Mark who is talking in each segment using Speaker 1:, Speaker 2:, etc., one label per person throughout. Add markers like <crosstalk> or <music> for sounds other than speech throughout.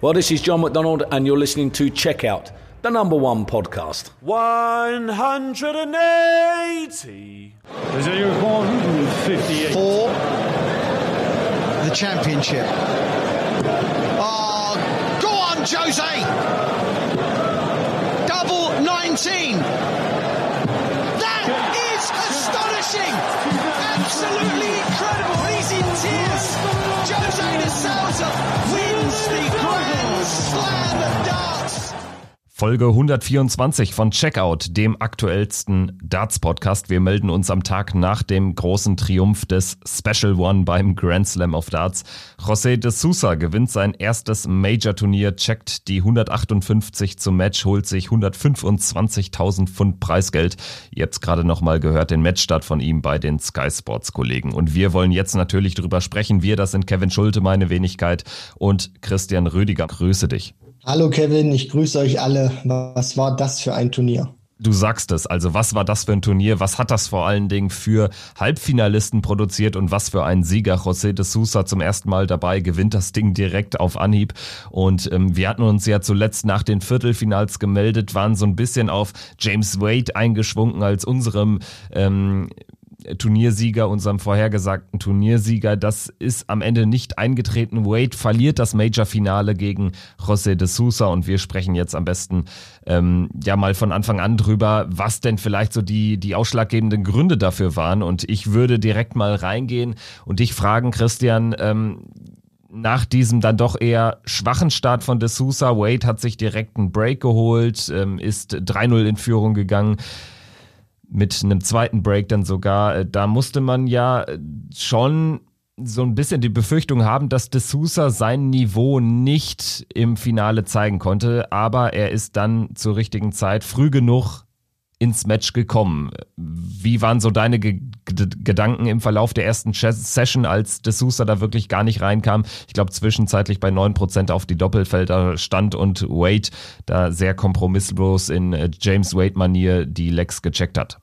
Speaker 1: Well, this is John McDonald, and you're listening to Checkout, the number one podcast.
Speaker 2: 180.
Speaker 3: Is it your 158?
Speaker 4: for the championship. Oh, go on, Jose! Double 19. That is astonishing! Absolutely incredible. He's in tears. Jose de Sousa wins the Grand Slam of Darts.
Speaker 5: Folge 124 von Checkout, dem aktuellsten Darts-Podcast. Wir melden uns am Tag nach dem großen Triumph des Special One beim Grand Slam of Darts. José de Sousa gewinnt sein erstes Major-Turnier, checkt die 158 zum Match, holt sich 125.000 Pfund Preisgeld. Ihr habt es gerade nochmal gehört, den Matchstart von ihm bei den Sky Sports-Kollegen. Und wir wollen jetzt natürlich drüber sprechen. Wir, das sind Kevin Schulte, meine Wenigkeit, und Christian Rüdiger. Grüße dich.
Speaker 6: Hallo Kevin, ich grüße euch alle. Was war das für ein Turnier?
Speaker 5: Du sagst es, also was war das für ein Turnier? Was hat das vor allen Dingen für Halbfinalisten produziert und was für ein Sieger? José de Sousa zum ersten Mal dabei, gewinnt das Ding direkt auf Anhieb. Und ähm, wir hatten uns ja zuletzt nach den Viertelfinals gemeldet, waren so ein bisschen auf James Wade eingeschwungen als unserem ähm, Turniersieger, unserem vorhergesagten Turniersieger. Das ist am Ende nicht eingetreten. Wade verliert das Major-Finale gegen José de Sousa und wir sprechen jetzt am besten ähm, ja mal von Anfang an drüber, was denn vielleicht so die, die ausschlaggebenden Gründe dafür waren. Und ich würde direkt mal reingehen und dich fragen, Christian, ähm, nach diesem dann doch eher schwachen Start von De Sousa, Wade hat sich direkt einen Break geholt, ähm, ist 3-0 in Führung gegangen mit einem zweiten Break dann sogar. Äh, Da musste man ja äh, schon so ein bisschen die Befürchtung haben, dass De Sousa sein Niveau nicht im Finale zeigen konnte, aber er ist dann zur richtigen Zeit früh genug ins Match gekommen. Wie waren so deine G Gedanken im Verlauf der ersten Session, als De Sousa da wirklich gar nicht reinkam? Ich glaube, zwischenzeitlich bei 9% auf die Doppelfelder stand und Wade da sehr kompromisslos in äh, James Wade-Manier die Legs gecheckt hat.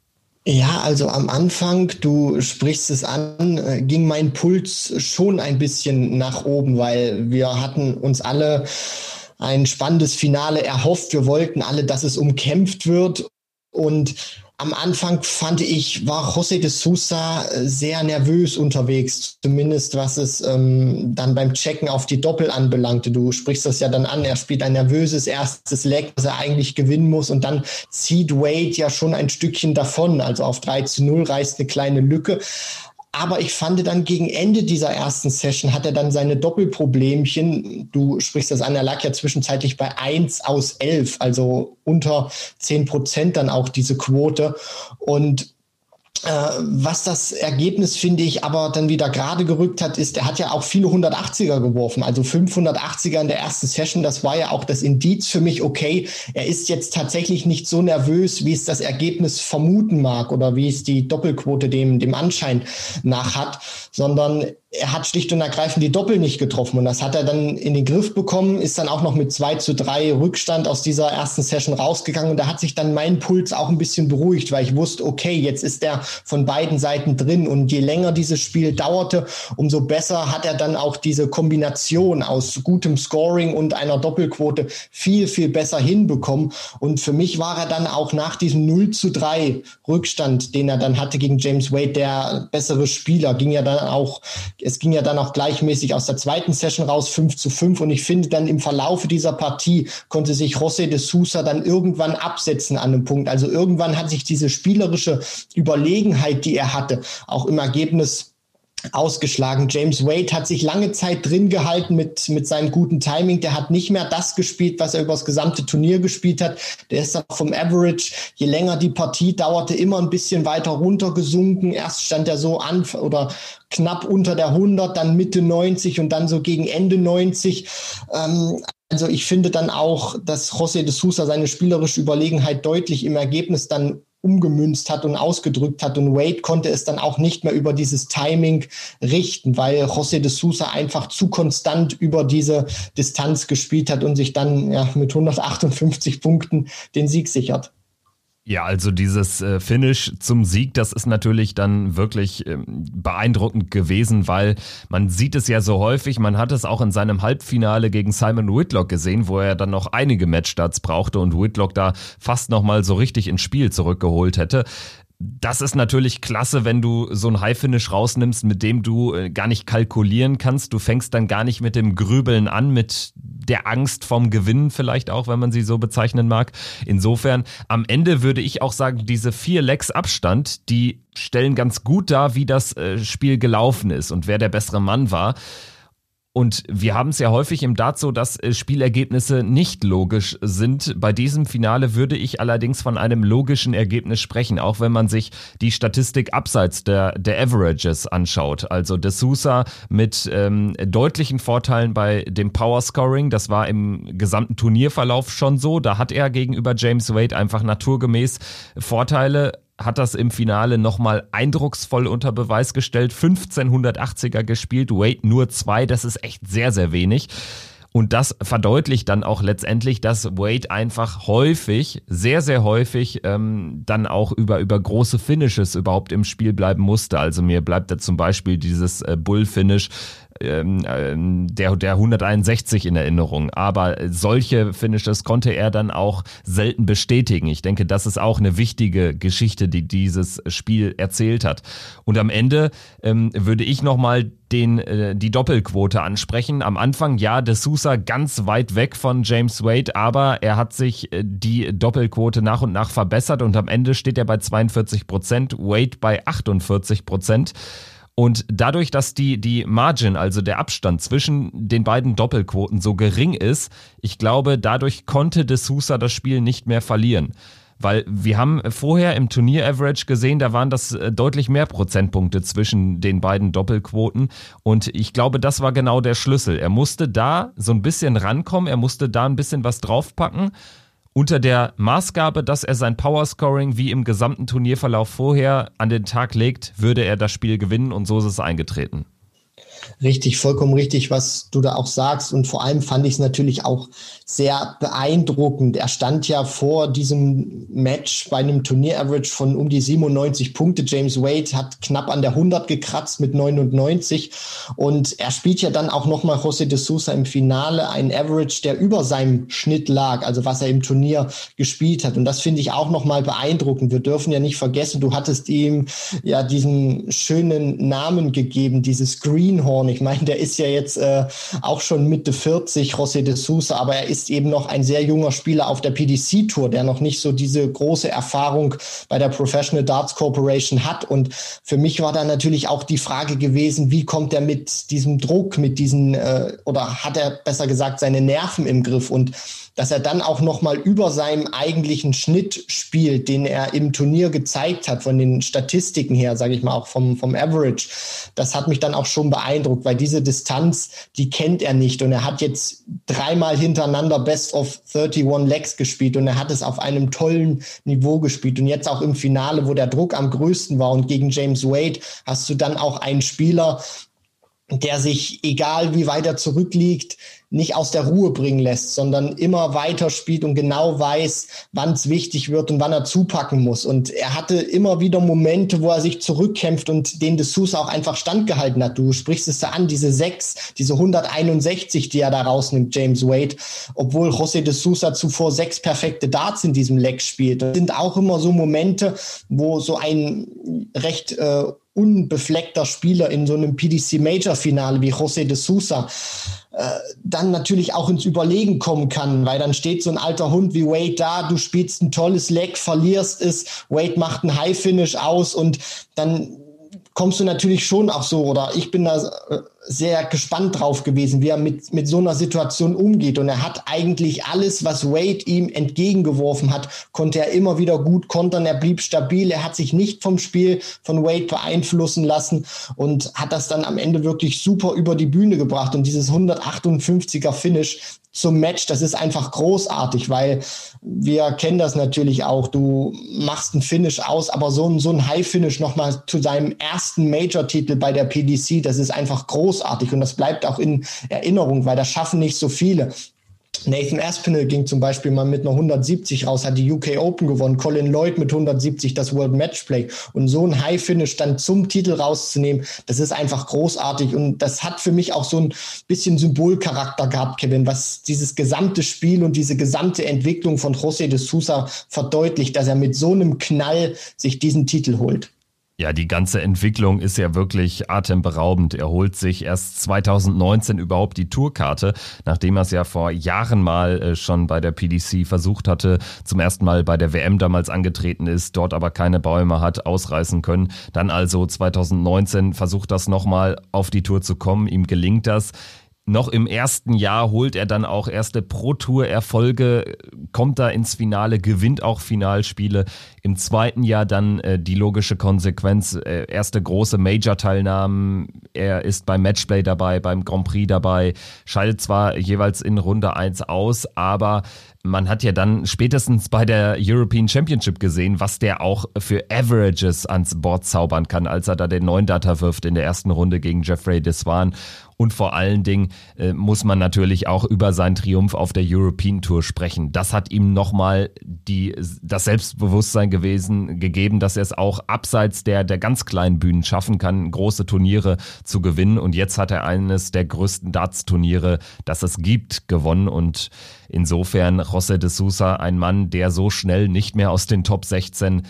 Speaker 6: Ja, also am Anfang, du sprichst es an, äh, ging mein Puls schon ein bisschen nach oben, weil wir hatten uns alle ein spannendes Finale erhofft. Wir wollten alle, dass es umkämpft wird. Und am Anfang fand ich, war José de Sousa sehr nervös unterwegs, zumindest was es ähm, dann beim Checken auf die Doppel anbelangte. Du sprichst das ja dann an, er spielt ein nervöses erstes Leg, das er eigentlich gewinnen muss und dann zieht Wade ja schon ein Stückchen davon, also auf 3 zu 0 reißt eine kleine Lücke. Aber ich fand dann gegen Ende dieser ersten Session hat er dann seine Doppelproblemchen. Du sprichst das an, er lag ja zwischenzeitlich bei 1 aus 11, also unter 10 Prozent dann auch diese Quote. Und was das Ergebnis, finde ich, aber dann wieder gerade gerückt hat, ist, er hat ja auch viele 180er geworfen, also 580er in der ersten Session. Das war ja auch das Indiz für mich, okay, er ist jetzt tatsächlich nicht so nervös, wie es das Ergebnis vermuten mag oder wie es die Doppelquote dem, dem Anschein nach hat, sondern er hat schlicht und ergreifend die Doppel nicht getroffen. Und das hat er dann in den Griff bekommen, ist dann auch noch mit 2 zu 3 Rückstand aus dieser ersten Session rausgegangen. Und da hat sich dann mein Puls auch ein bisschen beruhigt, weil ich wusste, okay, jetzt ist er von beiden Seiten drin. Und je länger dieses Spiel dauerte, umso besser hat er dann auch diese Kombination aus gutem Scoring und einer Doppelquote viel, viel besser hinbekommen. Und für mich war er dann auch nach diesem 0 zu 3 Rückstand, den er dann hatte gegen James Wade, der bessere Spieler, ging ja dann auch es ging ja dann auch gleichmäßig aus der zweiten Session raus, 5 zu 5. Und ich finde dann im Verlaufe dieser Partie konnte sich José de Sousa dann irgendwann absetzen an einem Punkt. Also irgendwann hat sich diese spielerische Überlegenheit, die er hatte, auch im Ergebnis ausgeschlagen. James Wade hat sich lange Zeit drin gehalten mit, mit seinem guten Timing. Der hat nicht mehr das gespielt, was er über das gesamte Turnier gespielt hat. Der ist dann vom Average, je länger die Partie dauerte, immer ein bisschen weiter runtergesunken. Erst stand er so an oder knapp unter der 100, dann Mitte 90 und dann so gegen Ende 90. Ähm, also ich finde dann auch, dass José de Sousa seine spielerische Überlegenheit deutlich im Ergebnis dann umgemünzt hat und ausgedrückt hat. Und Wade konnte es dann auch nicht mehr über dieses Timing richten, weil José de Sousa einfach zu konstant über diese Distanz gespielt hat und sich dann ja, mit 158 Punkten den Sieg sichert.
Speaker 5: Ja, also dieses äh, Finish zum Sieg, das ist natürlich dann wirklich ähm, beeindruckend gewesen, weil man sieht es ja so häufig. Man hat es auch in seinem Halbfinale gegen Simon Whitlock gesehen, wo er dann noch einige Matchstarts brauchte und Whitlock da fast nochmal so richtig ins Spiel zurückgeholt hätte das ist natürlich klasse, wenn du so ein High-Finish rausnimmst, mit dem du äh, gar nicht kalkulieren kannst. Du fängst dann gar nicht mit dem Grübeln an, mit der Angst vom Gewinnen vielleicht auch, wenn man sie so bezeichnen mag. Insofern, am Ende würde ich auch sagen, diese vier Lecks Abstand, die stellen ganz gut dar, wie das äh, Spiel gelaufen ist und wer der bessere Mann war. Und wir haben es ja häufig im Dart so, dass äh, Spielergebnisse nicht logisch sind. Bei diesem Finale würde ich allerdings von einem logischen Ergebnis sprechen, auch wenn man sich die Statistik abseits der, der Averages anschaut. Also De Sousa mit ähm, deutlichen Vorteilen bei dem Power Scoring. Das war im gesamten Turnierverlauf schon so. Da hat er gegenüber James Wade einfach naturgemäß Vorteile hat das im Finale nochmal eindrucksvoll unter Beweis gestellt. 1580er gespielt, Wade nur zwei, das ist echt sehr, sehr wenig. Und das verdeutlicht dann auch letztendlich, dass Wade einfach häufig, sehr, sehr häufig, ähm, dann auch über, über große Finishes überhaupt im Spiel bleiben musste. Also mir bleibt da zum Beispiel dieses äh, Bull-Finish ähm, ähm, der, der 161 in Erinnerung. Aber solche Finishes konnte er dann auch selten bestätigen. Ich denke, das ist auch eine wichtige Geschichte, die dieses Spiel erzählt hat. Und am Ende ähm, würde ich nochmal den, äh, die Doppelquote ansprechen. Am Anfang, ja, De Sousa ganz weit weg von James Wade, aber er hat sich äh, die Doppelquote nach und nach verbessert und am Ende steht er bei 42 Prozent, Wade bei 48 Prozent. Und dadurch, dass die, die Margin, also der Abstand zwischen den beiden Doppelquoten so gering ist, ich glaube, dadurch konnte De Sousa das Spiel nicht mehr verlieren. Weil wir haben vorher im Turnier-Average gesehen, da waren das äh, deutlich mehr Prozentpunkte zwischen den beiden Doppelquoten. Und ich glaube, das war genau der Schlüssel. Er musste da so ein bisschen rankommen, er musste da ein bisschen was draufpacken unter der Maßgabe, dass er sein Powerscoring wie im gesamten Turnierverlauf vorher an den Tag legt, würde er das Spiel gewinnen und so ist es eingetreten.
Speaker 6: Richtig, vollkommen richtig, was du da auch sagst. Und vor allem fand ich es natürlich auch sehr beeindruckend. Er stand ja vor diesem Match bei einem Turnier-Average von um die 97 Punkte. James Wade hat knapp an der 100 gekratzt mit 99. Und er spielt ja dann auch nochmal José de Sousa im Finale, ein Average, der über seinem Schnitt lag, also was er im Turnier gespielt hat. Und das finde ich auch nochmal beeindruckend. Wir dürfen ja nicht vergessen, du hattest ihm ja diesen schönen Namen gegeben, dieses Greenhorn Horn. Ich meine, der ist ja jetzt äh, auch schon Mitte 40, José de Sousa, aber er ist eben noch ein sehr junger Spieler auf der PDC Tour, der noch nicht so diese große Erfahrung bei der Professional Darts Corporation hat. Und für mich war da natürlich auch die Frage gewesen, wie kommt er mit diesem Druck, mit diesen, äh, oder hat er besser gesagt seine Nerven im Griff? Und dass er dann auch noch mal über seinem eigentlichen Schnitt spielt, den er im Turnier gezeigt hat, von den Statistiken her, sage ich mal, auch vom, vom Average. Das hat mich dann auch schon beeindruckt, weil diese Distanz, die kennt er nicht. Und er hat jetzt dreimal hintereinander Best of 31 Legs gespielt und er hat es auf einem tollen Niveau gespielt. Und jetzt auch im Finale, wo der Druck am größten war und gegen James Wade, hast du dann auch einen Spieler, der sich, egal wie weit er zurückliegt, nicht aus der Ruhe bringen lässt, sondern immer weiter spielt und genau weiß, wann es wichtig wird und wann er zupacken muss. Und er hatte immer wieder Momente, wo er sich zurückkämpft und den Dessous auch einfach standgehalten hat. Du sprichst es da an, diese sechs, diese 161, die er da rausnimmt, James Wade, obwohl José de Sousa zuvor sechs perfekte Darts in diesem Leck spielt. Das sind auch immer so Momente, wo so ein recht äh, unbefleckter Spieler in so einem PDC Major Finale wie José de Sousa äh, dann natürlich auch ins Überlegen kommen kann, weil dann steht so ein alter Hund wie Wade da, du spielst ein tolles Leck, verlierst es, Wade macht ein High Finish aus und dann kommst du natürlich schon auch so, oder ich bin da äh, sehr gespannt drauf gewesen, wie er mit, mit so einer Situation umgeht. Und er hat eigentlich alles, was Wade ihm entgegengeworfen hat, konnte er immer wieder gut kontern. Er blieb stabil. Er hat sich nicht vom Spiel von Wade beeinflussen lassen und hat das dann am Ende wirklich super über die Bühne gebracht. Und dieses 158er Finish, zum Match, das ist einfach großartig, weil wir kennen das natürlich auch. Du machst ein Finish aus, aber so ein, so ein High-Finish nochmal zu seinem ersten Major-Titel bei der PDC, das ist einfach großartig und das bleibt auch in Erinnerung, weil das schaffen nicht so viele. Nathan Aspinall ging zum Beispiel mal mit einer 170 raus, hat die UK Open gewonnen. Colin Lloyd mit 170 das World Matchplay. Und so ein High Finish dann zum Titel rauszunehmen, das ist einfach großartig. Und das hat für mich auch so ein bisschen Symbolcharakter gehabt, Kevin, was dieses gesamte Spiel und diese gesamte Entwicklung von José de Sousa verdeutlicht, dass er mit so einem Knall sich diesen Titel holt.
Speaker 5: Ja, die ganze Entwicklung ist ja wirklich atemberaubend. Er holt sich erst 2019 überhaupt die Tourkarte, nachdem er es ja vor Jahren mal äh, schon bei der PDC versucht hatte, zum ersten Mal bei der WM damals angetreten ist, dort aber keine Bäume hat ausreißen können. Dann also 2019 versucht das nochmal auf die Tour zu kommen. Ihm gelingt das. Noch im ersten Jahr holt er dann auch erste Pro-Tour-Erfolge, kommt da ins Finale, gewinnt auch Finalspiele. Im zweiten Jahr dann äh, die logische Konsequenz, äh, erste große Major-Teilnahmen. Er ist beim Matchplay dabei, beim Grand Prix dabei, scheidet zwar jeweils in Runde 1 aus, aber man hat ja dann spätestens bei der European Championship gesehen, was der auch für Averages ans Board zaubern kann, als er da den neuen Data wirft in der ersten Runde gegen Jeffrey Deswan. Und vor allen Dingen äh, muss man natürlich auch über seinen Triumph auf der European Tour sprechen. Das hat ihm nochmal die, das Selbstbewusstsein gewesen, gegeben, dass er es auch abseits der, der ganz kleinen Bühnen schaffen kann, große Turniere zu gewinnen. Und jetzt hat er eines der größten Darts-Turniere, das es gibt, gewonnen. Und insofern José de Sousa, ein Mann, der so schnell nicht mehr aus den Top 16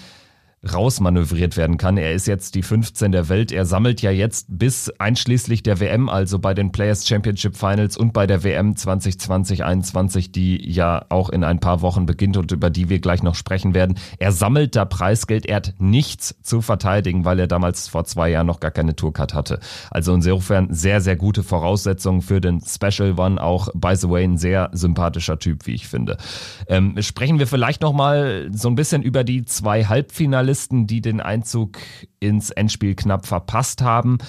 Speaker 5: rausmanövriert werden kann. Er ist jetzt die 15 der Welt. Er sammelt ja jetzt bis einschließlich der WM, also bei den Players Championship Finals und bei der WM 2020-21, die ja auch in ein paar Wochen beginnt und über die wir gleich noch sprechen werden. Er sammelt da Preisgeld. Er hat nichts zu verteidigen, weil er damals vor zwei Jahren noch gar keine Tourcard hatte. Also insofern sehr, sehr gute Voraussetzungen für den Special One. Auch, by the way, ein sehr sympathischer Typ, wie ich finde. Ähm, sprechen wir vielleicht noch mal so ein bisschen über die zwei Halbfinalisten Finalisten, die den Einzug ins Endspiel knapp verpasst haben.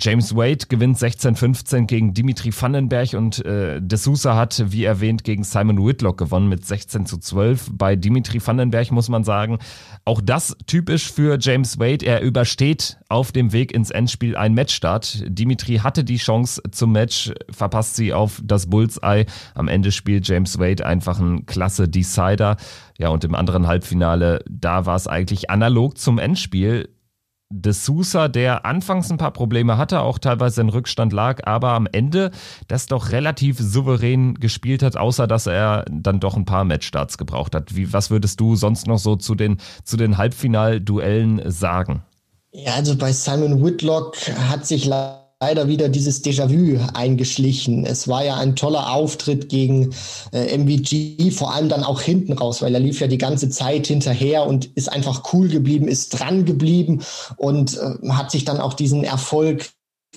Speaker 5: James Wade gewinnt 16-15 gegen Dimitri Vandenberg und äh, De Sousa hat, wie erwähnt, gegen Simon Whitlock gewonnen mit 16 zu 12. Bei Dimitri Vandenberg muss man sagen, auch das typisch für James Wade. Er übersteht auf dem Weg ins Endspiel ein Matchstart. Dimitri hatte die Chance zum Match, verpasst sie auf das Bullseye. Am Ende spielt James Wade einfach ein klasse Decider. Ja, und im anderen Halbfinale, da war es eigentlich analog zum Endspiel de Sousa, der anfangs ein paar Probleme hatte, auch teilweise in Rückstand lag, aber am Ende das doch relativ souverän gespielt hat, außer dass er dann doch ein paar Matchstarts gebraucht hat. Wie, was würdest du sonst noch so zu den, zu den Halbfinalduellen sagen?
Speaker 6: Ja, also bei Simon Whitlock hat sich leider leider wieder dieses Déjà-vu eingeschlichen. Es war ja ein toller Auftritt gegen äh, MVG, vor allem dann auch hinten raus, weil er lief ja die ganze Zeit hinterher und ist einfach cool geblieben, ist dran geblieben und äh, hat sich dann auch diesen Erfolg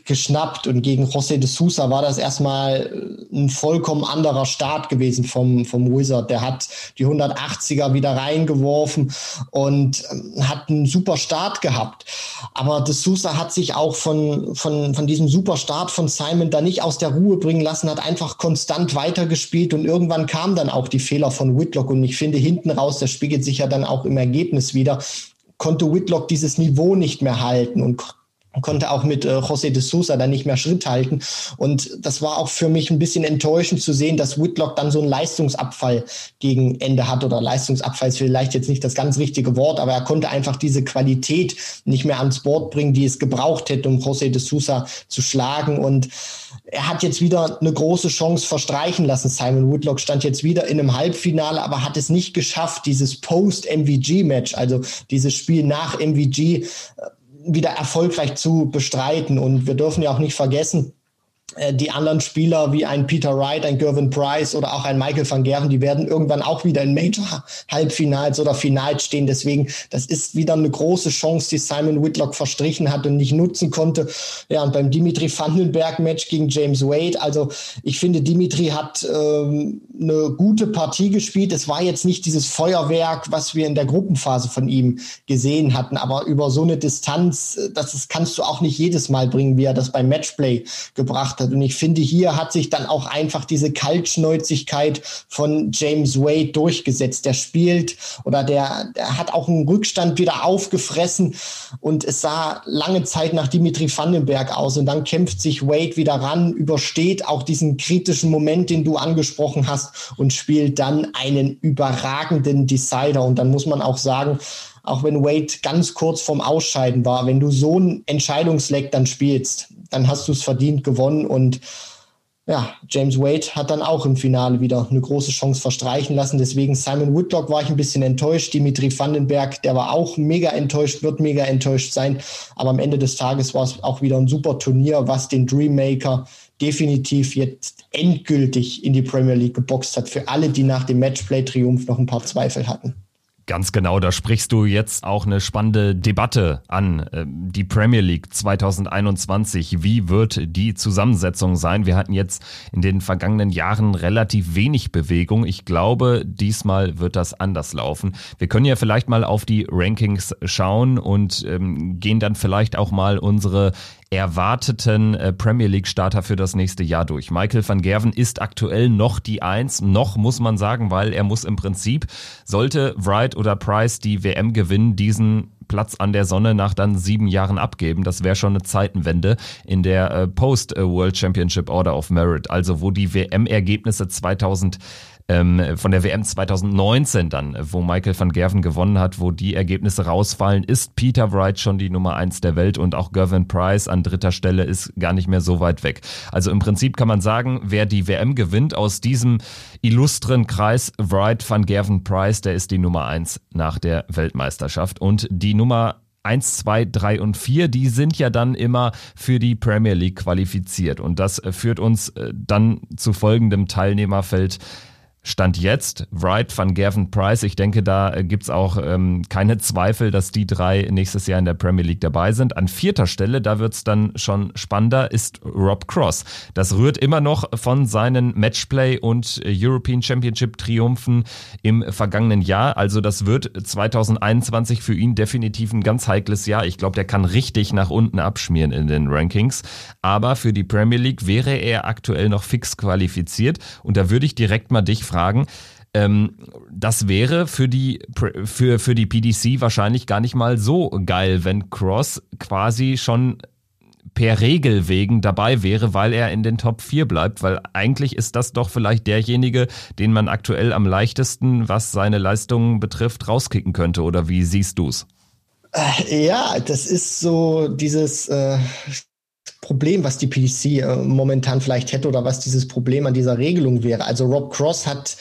Speaker 6: geschnappt und gegen José de Sousa war das erstmal äh, ein vollkommen anderer Start gewesen vom, vom Wizard. Der hat die 180er wieder reingeworfen und ähm, hat einen super Start gehabt. Aber de Sousa hat sich auch von, von, von diesem super Start von Simon da nicht aus der Ruhe bringen lassen, hat einfach konstant weitergespielt und irgendwann kamen dann auch die Fehler von Whitlock und ich finde hinten raus, das spiegelt sich ja dann auch im Ergebnis wieder, konnte Whitlock dieses Niveau nicht mehr halten und konnte auch mit äh, José de Sousa dann nicht mehr Schritt halten. Und das war auch für mich ein bisschen enttäuschend zu sehen, dass Whitlock dann so einen Leistungsabfall gegen Ende hat. Oder Leistungsabfall ist vielleicht jetzt nicht das ganz richtige Wort, aber er konnte einfach diese Qualität nicht mehr ans Board bringen, die es gebraucht hätte, um José de Sousa zu schlagen. Und er hat jetzt wieder eine große Chance verstreichen lassen. Simon Whitlock stand jetzt wieder in einem Halbfinale, aber hat es nicht geschafft, dieses Post-MVG-Match, also dieses Spiel nach MVG, wieder erfolgreich zu bestreiten. Und wir dürfen ja auch nicht vergessen, die anderen Spieler wie ein Peter Wright, ein Gervin Price oder auch ein Michael van Gerven, die werden irgendwann auch wieder in Major-Halbfinals oder Finals stehen. Deswegen, das ist wieder eine große Chance, die Simon Whitlock verstrichen hat und nicht nutzen konnte. Ja, und beim Dimitri Vandenberg-Match gegen James Wade, also ich finde, Dimitri hat ähm, eine gute Partie gespielt. Es war jetzt nicht dieses Feuerwerk, was wir in der Gruppenphase von ihm gesehen hatten, aber über so eine Distanz, äh, das, das kannst du auch nicht jedes Mal bringen, wie er das beim Matchplay gebracht hat. Und ich finde, hier hat sich dann auch einfach diese Kaltschnäuzigkeit von James Wade durchgesetzt. Der spielt oder der, der hat auch einen Rückstand wieder aufgefressen und es sah lange Zeit nach Dimitri Vandenberg aus. Und dann kämpft sich Wade wieder ran, übersteht auch diesen kritischen Moment, den du angesprochen hast und spielt dann einen überragenden Decider. Und dann muss man auch sagen, auch wenn Wade ganz kurz vorm Ausscheiden war, wenn du so ein Entscheidungsleck dann spielst, dann hast du es verdient gewonnen und ja, James Wade hat dann auch im Finale wieder eine große Chance verstreichen lassen. Deswegen Simon Woodlock war ich ein bisschen enttäuscht. Dimitri Vandenberg, der war auch mega enttäuscht, wird mega enttäuscht sein. Aber am Ende des Tages war es auch wieder ein super Turnier, was den Dreammaker definitiv jetzt endgültig in die Premier League geboxt hat. Für alle, die nach dem Matchplay-Triumph noch ein paar Zweifel hatten.
Speaker 5: Ganz genau, da sprichst du jetzt auch eine spannende Debatte an. Ähm, die Premier League 2021, wie wird die Zusammensetzung sein? Wir hatten jetzt in den vergangenen Jahren relativ wenig Bewegung. Ich glaube, diesmal wird das anders laufen. Wir können ja vielleicht mal auf die Rankings schauen und ähm, gehen dann vielleicht auch mal unsere erwarteten äh, Premier League Starter für das nächste Jahr durch. Michael van Gerven ist aktuell noch die Eins, noch muss man sagen, weil er muss im Prinzip, sollte Wright oder Price die WM gewinnen, diesen Platz an der Sonne nach dann sieben Jahren abgeben. Das wäre schon eine Zeitenwende in der äh, Post-World Championship Order of Merit, also wo die WM-Ergebnisse 2000 ähm, von der WM 2019 dann, wo Michael van Gerven gewonnen hat, wo die Ergebnisse rausfallen, ist Peter Wright schon die Nummer eins der Welt und auch Gervin Price an dritter Stelle ist gar nicht mehr so weit weg. Also im Prinzip kann man sagen, wer die WM gewinnt aus diesem illustren Kreis Wright van Gerven Price, der ist die Nummer eins nach der Weltmeisterschaft und die Nummer 1, 2, 3 und 4, die sind ja dann immer für die Premier League qualifiziert. Und das führt uns äh, dann zu folgendem Teilnehmerfeld Stand jetzt, Wright, Van Gerven, Price, ich denke, da äh, gibt's auch ähm, keine Zweifel, dass die drei nächstes Jahr in der Premier League dabei sind. An vierter Stelle, da wird's dann schon spannender, ist Rob Cross. Das rührt immer noch von seinen Matchplay- und äh, European Championship-Triumphen im vergangenen Jahr. Also das wird 2021 für ihn definitiv ein ganz heikles Jahr. Ich glaube, der kann richtig nach unten abschmieren in den Rankings. Aber für die Premier League wäre er aktuell noch fix qualifiziert. Und da würde ich direkt mal dich fragen. Ähm, das wäre für die, für, für die PDC wahrscheinlich gar nicht mal so geil, wenn Cross quasi schon per Regel wegen dabei wäre, weil er in den Top 4 bleibt, weil eigentlich ist das doch vielleicht derjenige, den man aktuell am leichtesten, was seine Leistungen betrifft, rauskicken könnte. Oder wie siehst du's?
Speaker 6: Äh, ja, das ist so dieses äh, Problem, was die PDC äh, momentan vielleicht hätte oder was dieses Problem an dieser Regelung wäre. Also Rob Cross hat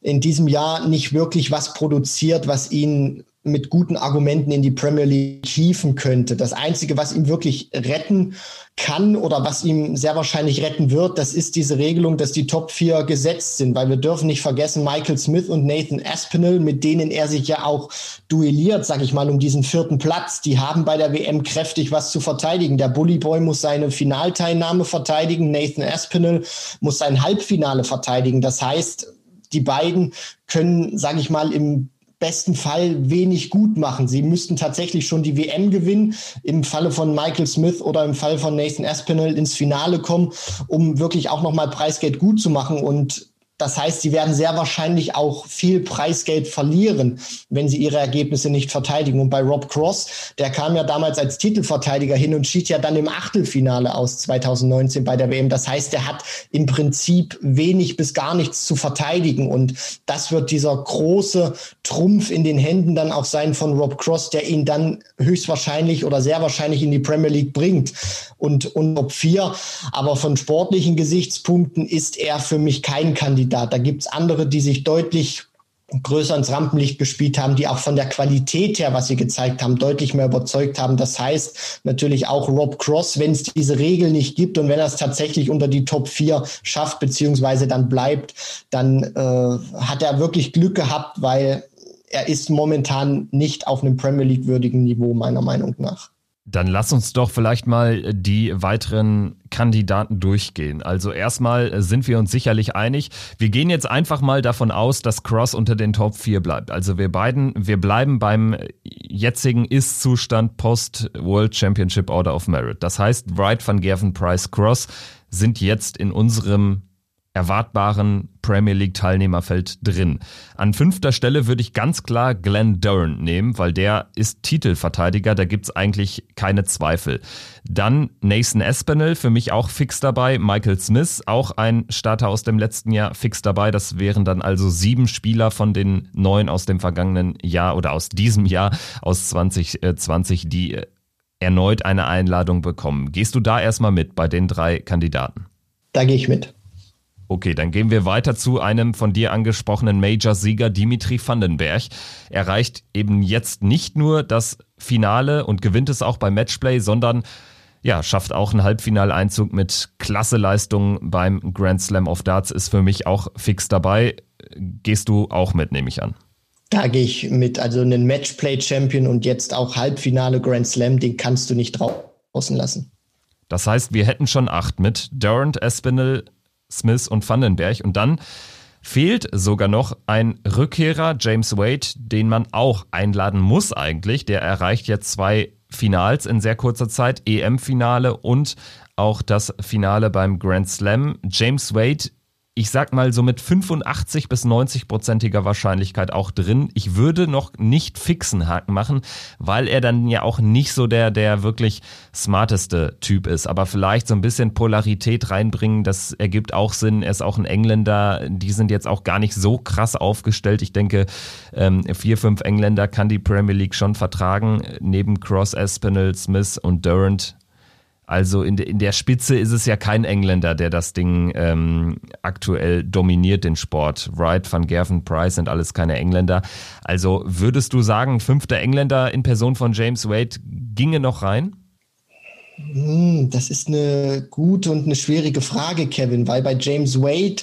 Speaker 6: in diesem Jahr nicht wirklich was produziert, was ihn mit guten Argumenten in die Premier League hieven könnte. Das Einzige, was ihn wirklich retten kann oder was ihm sehr wahrscheinlich retten wird, das ist diese Regelung, dass die Top 4 gesetzt sind, weil wir dürfen nicht vergessen, Michael Smith und Nathan Aspinall, mit denen er sich ja auch duelliert, sag ich mal, um diesen vierten Platz, die haben bei der WM kräftig was zu verteidigen. Der Bully Boy muss seine Finalteilnahme verteidigen, Nathan Aspinall muss sein Halbfinale verteidigen. Das heißt, die beiden können, sage ich mal, im besten Fall wenig gut machen. Sie müssten tatsächlich schon die WM gewinnen, im Falle von Michael Smith oder im Fall von Nathan Aspinall ins Finale kommen, um wirklich auch nochmal Preisgeld gut zu machen. Und das heißt, sie werden sehr wahrscheinlich auch viel Preisgeld verlieren, wenn sie ihre Ergebnisse nicht verteidigen. Und bei Rob Cross, der kam ja damals als Titelverteidiger hin und schied ja dann im Achtelfinale aus 2019 bei der WM. Das heißt, er hat im Prinzip wenig bis gar nichts zu verteidigen. Und das wird dieser große Trumpf in den Händen dann auch sein von Rob Cross, der ihn dann höchstwahrscheinlich oder sehr wahrscheinlich in die Premier League bringt. Und, und Top 4. Aber von sportlichen Gesichtspunkten ist er für mich kein Kandidat Kandidat. Da gibt es andere, die sich deutlich größer ins Rampenlicht gespielt haben, die auch von der Qualität her, was sie gezeigt haben, deutlich mehr überzeugt haben. Das heißt natürlich auch Rob Cross, wenn es diese Regel nicht gibt und wenn er es tatsächlich unter die Top 4 schafft, beziehungsweise dann bleibt, dann äh, hat er wirklich Glück gehabt, weil er ist momentan nicht auf einem Premier League würdigen Niveau, meiner Meinung nach.
Speaker 5: Dann lass uns doch vielleicht mal die weiteren Kandidaten durchgehen. Also erstmal sind wir uns sicherlich einig. Wir gehen jetzt einfach mal davon aus, dass Cross unter den Top 4 bleibt. Also wir beiden, wir bleiben beim jetzigen Ist-Zustand Post World Championship Order of Merit. Das heißt, Wright van Gerven Price Cross sind jetzt in unserem erwartbaren Premier League Teilnehmerfeld drin. An fünfter Stelle würde ich ganz klar Glenn Durant nehmen, weil der ist Titelverteidiger, da gibt's eigentlich keine Zweifel. Dann Nathan Espinel, für mich auch fix dabei. Michael Smith, auch ein Starter aus dem letzten Jahr, fix dabei. Das wären dann also sieben Spieler von den neun aus dem vergangenen Jahr oder aus diesem Jahr, aus 2020, die erneut eine Einladung bekommen. Gehst du da erstmal mit bei den drei Kandidaten?
Speaker 6: Da gehe ich mit.
Speaker 5: Okay, dann gehen wir weiter zu einem von dir angesprochenen Major-Sieger Dimitri Vandenberg. Er erreicht eben jetzt nicht nur das Finale und gewinnt es auch beim Matchplay, sondern ja, schafft auch einen Halbfinaleinzug mit Klasseleistungen beim Grand Slam of Darts, ist für mich auch fix dabei. Gehst du auch mit, nehme ich an.
Speaker 6: Da gehe ich mit. Also einen Matchplay-Champion und jetzt auch Halbfinale Grand Slam, den kannst du nicht draußen lassen.
Speaker 5: Das heißt, wir hätten schon acht mit Durant, Espinel, Smith und Vandenberg. Und dann fehlt sogar noch ein Rückkehrer, James Wade, den man auch einladen muss eigentlich. Der erreicht jetzt zwei Finals in sehr kurzer Zeit, EM-Finale und auch das Finale beim Grand Slam. James Wade ich sag mal so mit 85 bis 90 prozentiger Wahrscheinlichkeit auch drin. Ich würde noch nicht fixen Haken machen, weil er dann ja auch nicht so der, der wirklich smarteste Typ ist. Aber vielleicht so ein bisschen Polarität reinbringen, das ergibt auch Sinn. Er ist auch ein Engländer. Die sind jetzt auch gar nicht so krass aufgestellt. Ich denke, ähm, vier, fünf Engländer kann die Premier League schon vertragen. Neben Cross, Espinel, Smith und Durant also in, de, in der Spitze ist es ja kein Engländer, der das Ding ähm, aktuell dominiert, den Sport. Wright, Van Gerven, Price sind alles keine Engländer. Also würdest du sagen, fünfter Engländer in Person von James Wade ginge noch rein?
Speaker 6: Hm, das ist eine gute und eine schwierige Frage, Kevin, weil bei James Wade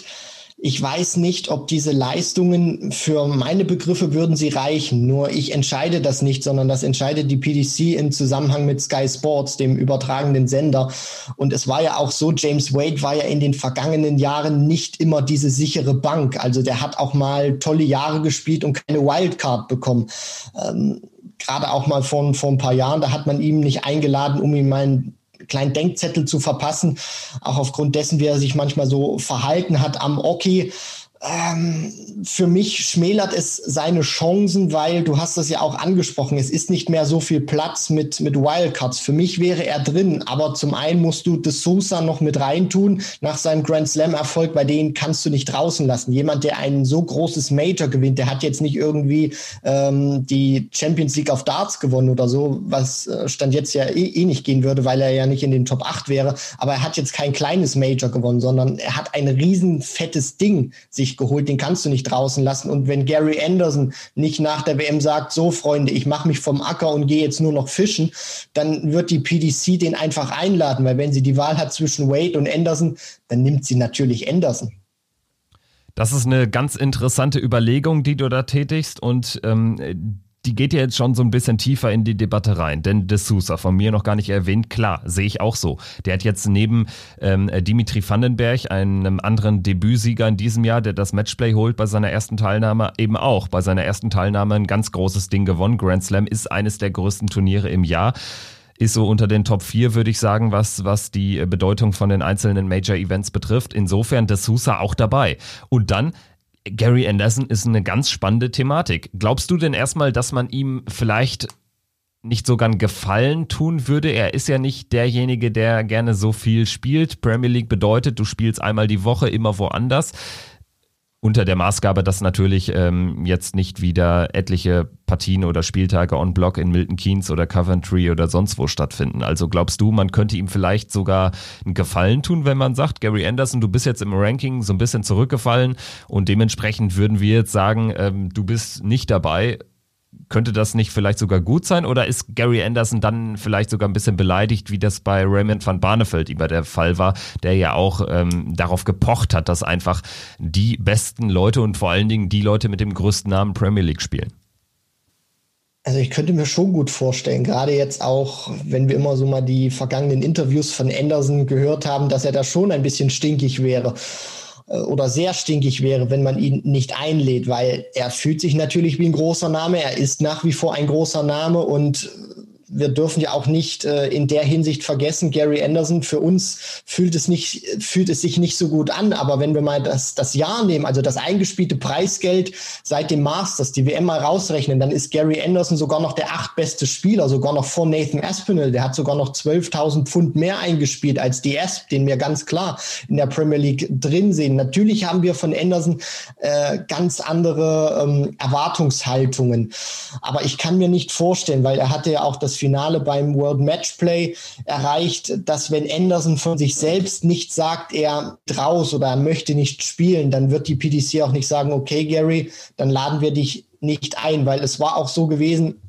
Speaker 6: ich weiß nicht, ob diese Leistungen für meine Begriffe würden sie reichen. Nur ich entscheide das nicht, sondern das entscheidet die PDC im Zusammenhang mit Sky Sports, dem übertragenden Sender. Und es war ja auch so, James Wade war ja in den vergangenen Jahren nicht immer diese sichere Bank. Also der hat auch mal tolle Jahre gespielt und keine Wildcard bekommen. Ähm, Gerade auch mal vor, vor ein paar Jahren, da hat man ihm nicht eingeladen, um ihm mal kleinen Denkzettel zu verpassen, auch aufgrund dessen, wie er sich manchmal so verhalten hat am Oki. Ähm, für mich schmälert es seine Chancen, weil du hast das ja auch angesprochen, es ist nicht mehr so viel Platz mit, mit Wildcards. Für mich wäre er drin, aber zum einen musst du De Sousa noch mit reintun nach seinem Grand Slam Erfolg, bei denen kannst du nicht draußen lassen. Jemand, der ein so großes Major gewinnt, der hat jetzt nicht irgendwie ähm, die Champions League of Darts gewonnen oder so, was äh, stand jetzt ja eh, eh nicht gehen würde, weil er ja nicht in den Top 8 wäre, aber er hat jetzt kein kleines Major gewonnen, sondern er hat ein riesen fettes Ding sich sich geholt, den kannst du nicht draußen lassen. Und wenn Gary Anderson nicht nach der WM sagt, so Freunde, ich mache mich vom Acker und gehe jetzt nur noch fischen, dann wird die PDC den einfach einladen, weil wenn sie die Wahl hat zwischen Wade und Anderson, dann nimmt sie natürlich Anderson.
Speaker 5: Das ist eine ganz interessante Überlegung, die du da tätigst und ähm, die geht ja jetzt schon so ein bisschen tiefer in die Debatte rein. Denn De Sousa, von mir noch gar nicht erwähnt, klar, sehe ich auch so. Der hat jetzt neben ähm, Dimitri Vandenberg, einem anderen Debütsieger in diesem Jahr, der das Matchplay holt bei seiner ersten Teilnahme, eben auch bei seiner ersten Teilnahme ein ganz großes Ding gewonnen. Grand Slam ist eines der größten Turniere im Jahr ist so unter den Top 4, würde ich sagen, was, was die Bedeutung von den einzelnen Major Events betrifft. Insofern De Sousa auch dabei. Und dann Gary Anderson ist eine ganz spannende Thematik. Glaubst du denn erstmal, dass man ihm vielleicht nicht sogar einen Gefallen tun würde? Er ist ja nicht derjenige, der gerne so viel spielt. Premier League bedeutet, du spielst einmal die Woche immer woanders unter der Maßgabe, dass natürlich ähm, jetzt nicht wieder etliche Partien oder Spieltage on Block in Milton Keynes oder Coventry oder sonst wo stattfinden. Also glaubst du, man könnte ihm vielleicht sogar einen Gefallen tun, wenn man sagt, Gary Anderson, du bist jetzt im Ranking so ein bisschen zurückgefallen und dementsprechend würden wir jetzt sagen, ähm, du bist nicht dabei könnte das nicht vielleicht sogar gut sein oder ist Gary Anderson dann vielleicht sogar ein bisschen beleidigt, wie das bei Raymond van Barneveld über der Fall war, der ja auch ähm, darauf gepocht hat, dass einfach die besten Leute und vor allen Dingen die Leute mit dem größten Namen Premier League spielen?
Speaker 6: Also ich könnte mir schon gut vorstellen, gerade jetzt auch, wenn wir immer so mal die vergangenen Interviews von Anderson gehört haben, dass er da schon ein bisschen stinkig wäre oder sehr stinkig wäre, wenn man ihn nicht einlädt, weil er fühlt sich natürlich wie ein großer Name, er ist nach wie vor ein großer Name und wir dürfen ja auch nicht äh, in der Hinsicht vergessen, Gary Anderson, für uns fühlt es nicht, fühlt es sich nicht so gut an. Aber wenn wir mal das, das Jahr nehmen, also das eingespielte Preisgeld seit dem Masters, die WM mal rausrechnen, dann ist Gary Anderson sogar noch der achtbeste Spieler, sogar noch vor Nathan Aspinall. Der hat sogar noch 12.000 Pfund mehr eingespielt als die Asp, den wir ganz klar in der Premier League drin sehen. Natürlich haben wir von Anderson äh, ganz andere ähm, Erwartungshaltungen. Aber ich kann mir nicht vorstellen, weil er hatte ja auch das Finale beim World Matchplay erreicht, dass wenn Anderson von sich selbst nicht sagt, er draus oder er möchte nicht spielen, dann wird die PDC auch nicht sagen, okay, Gary, dann laden wir dich nicht ein, weil es war auch so gewesen,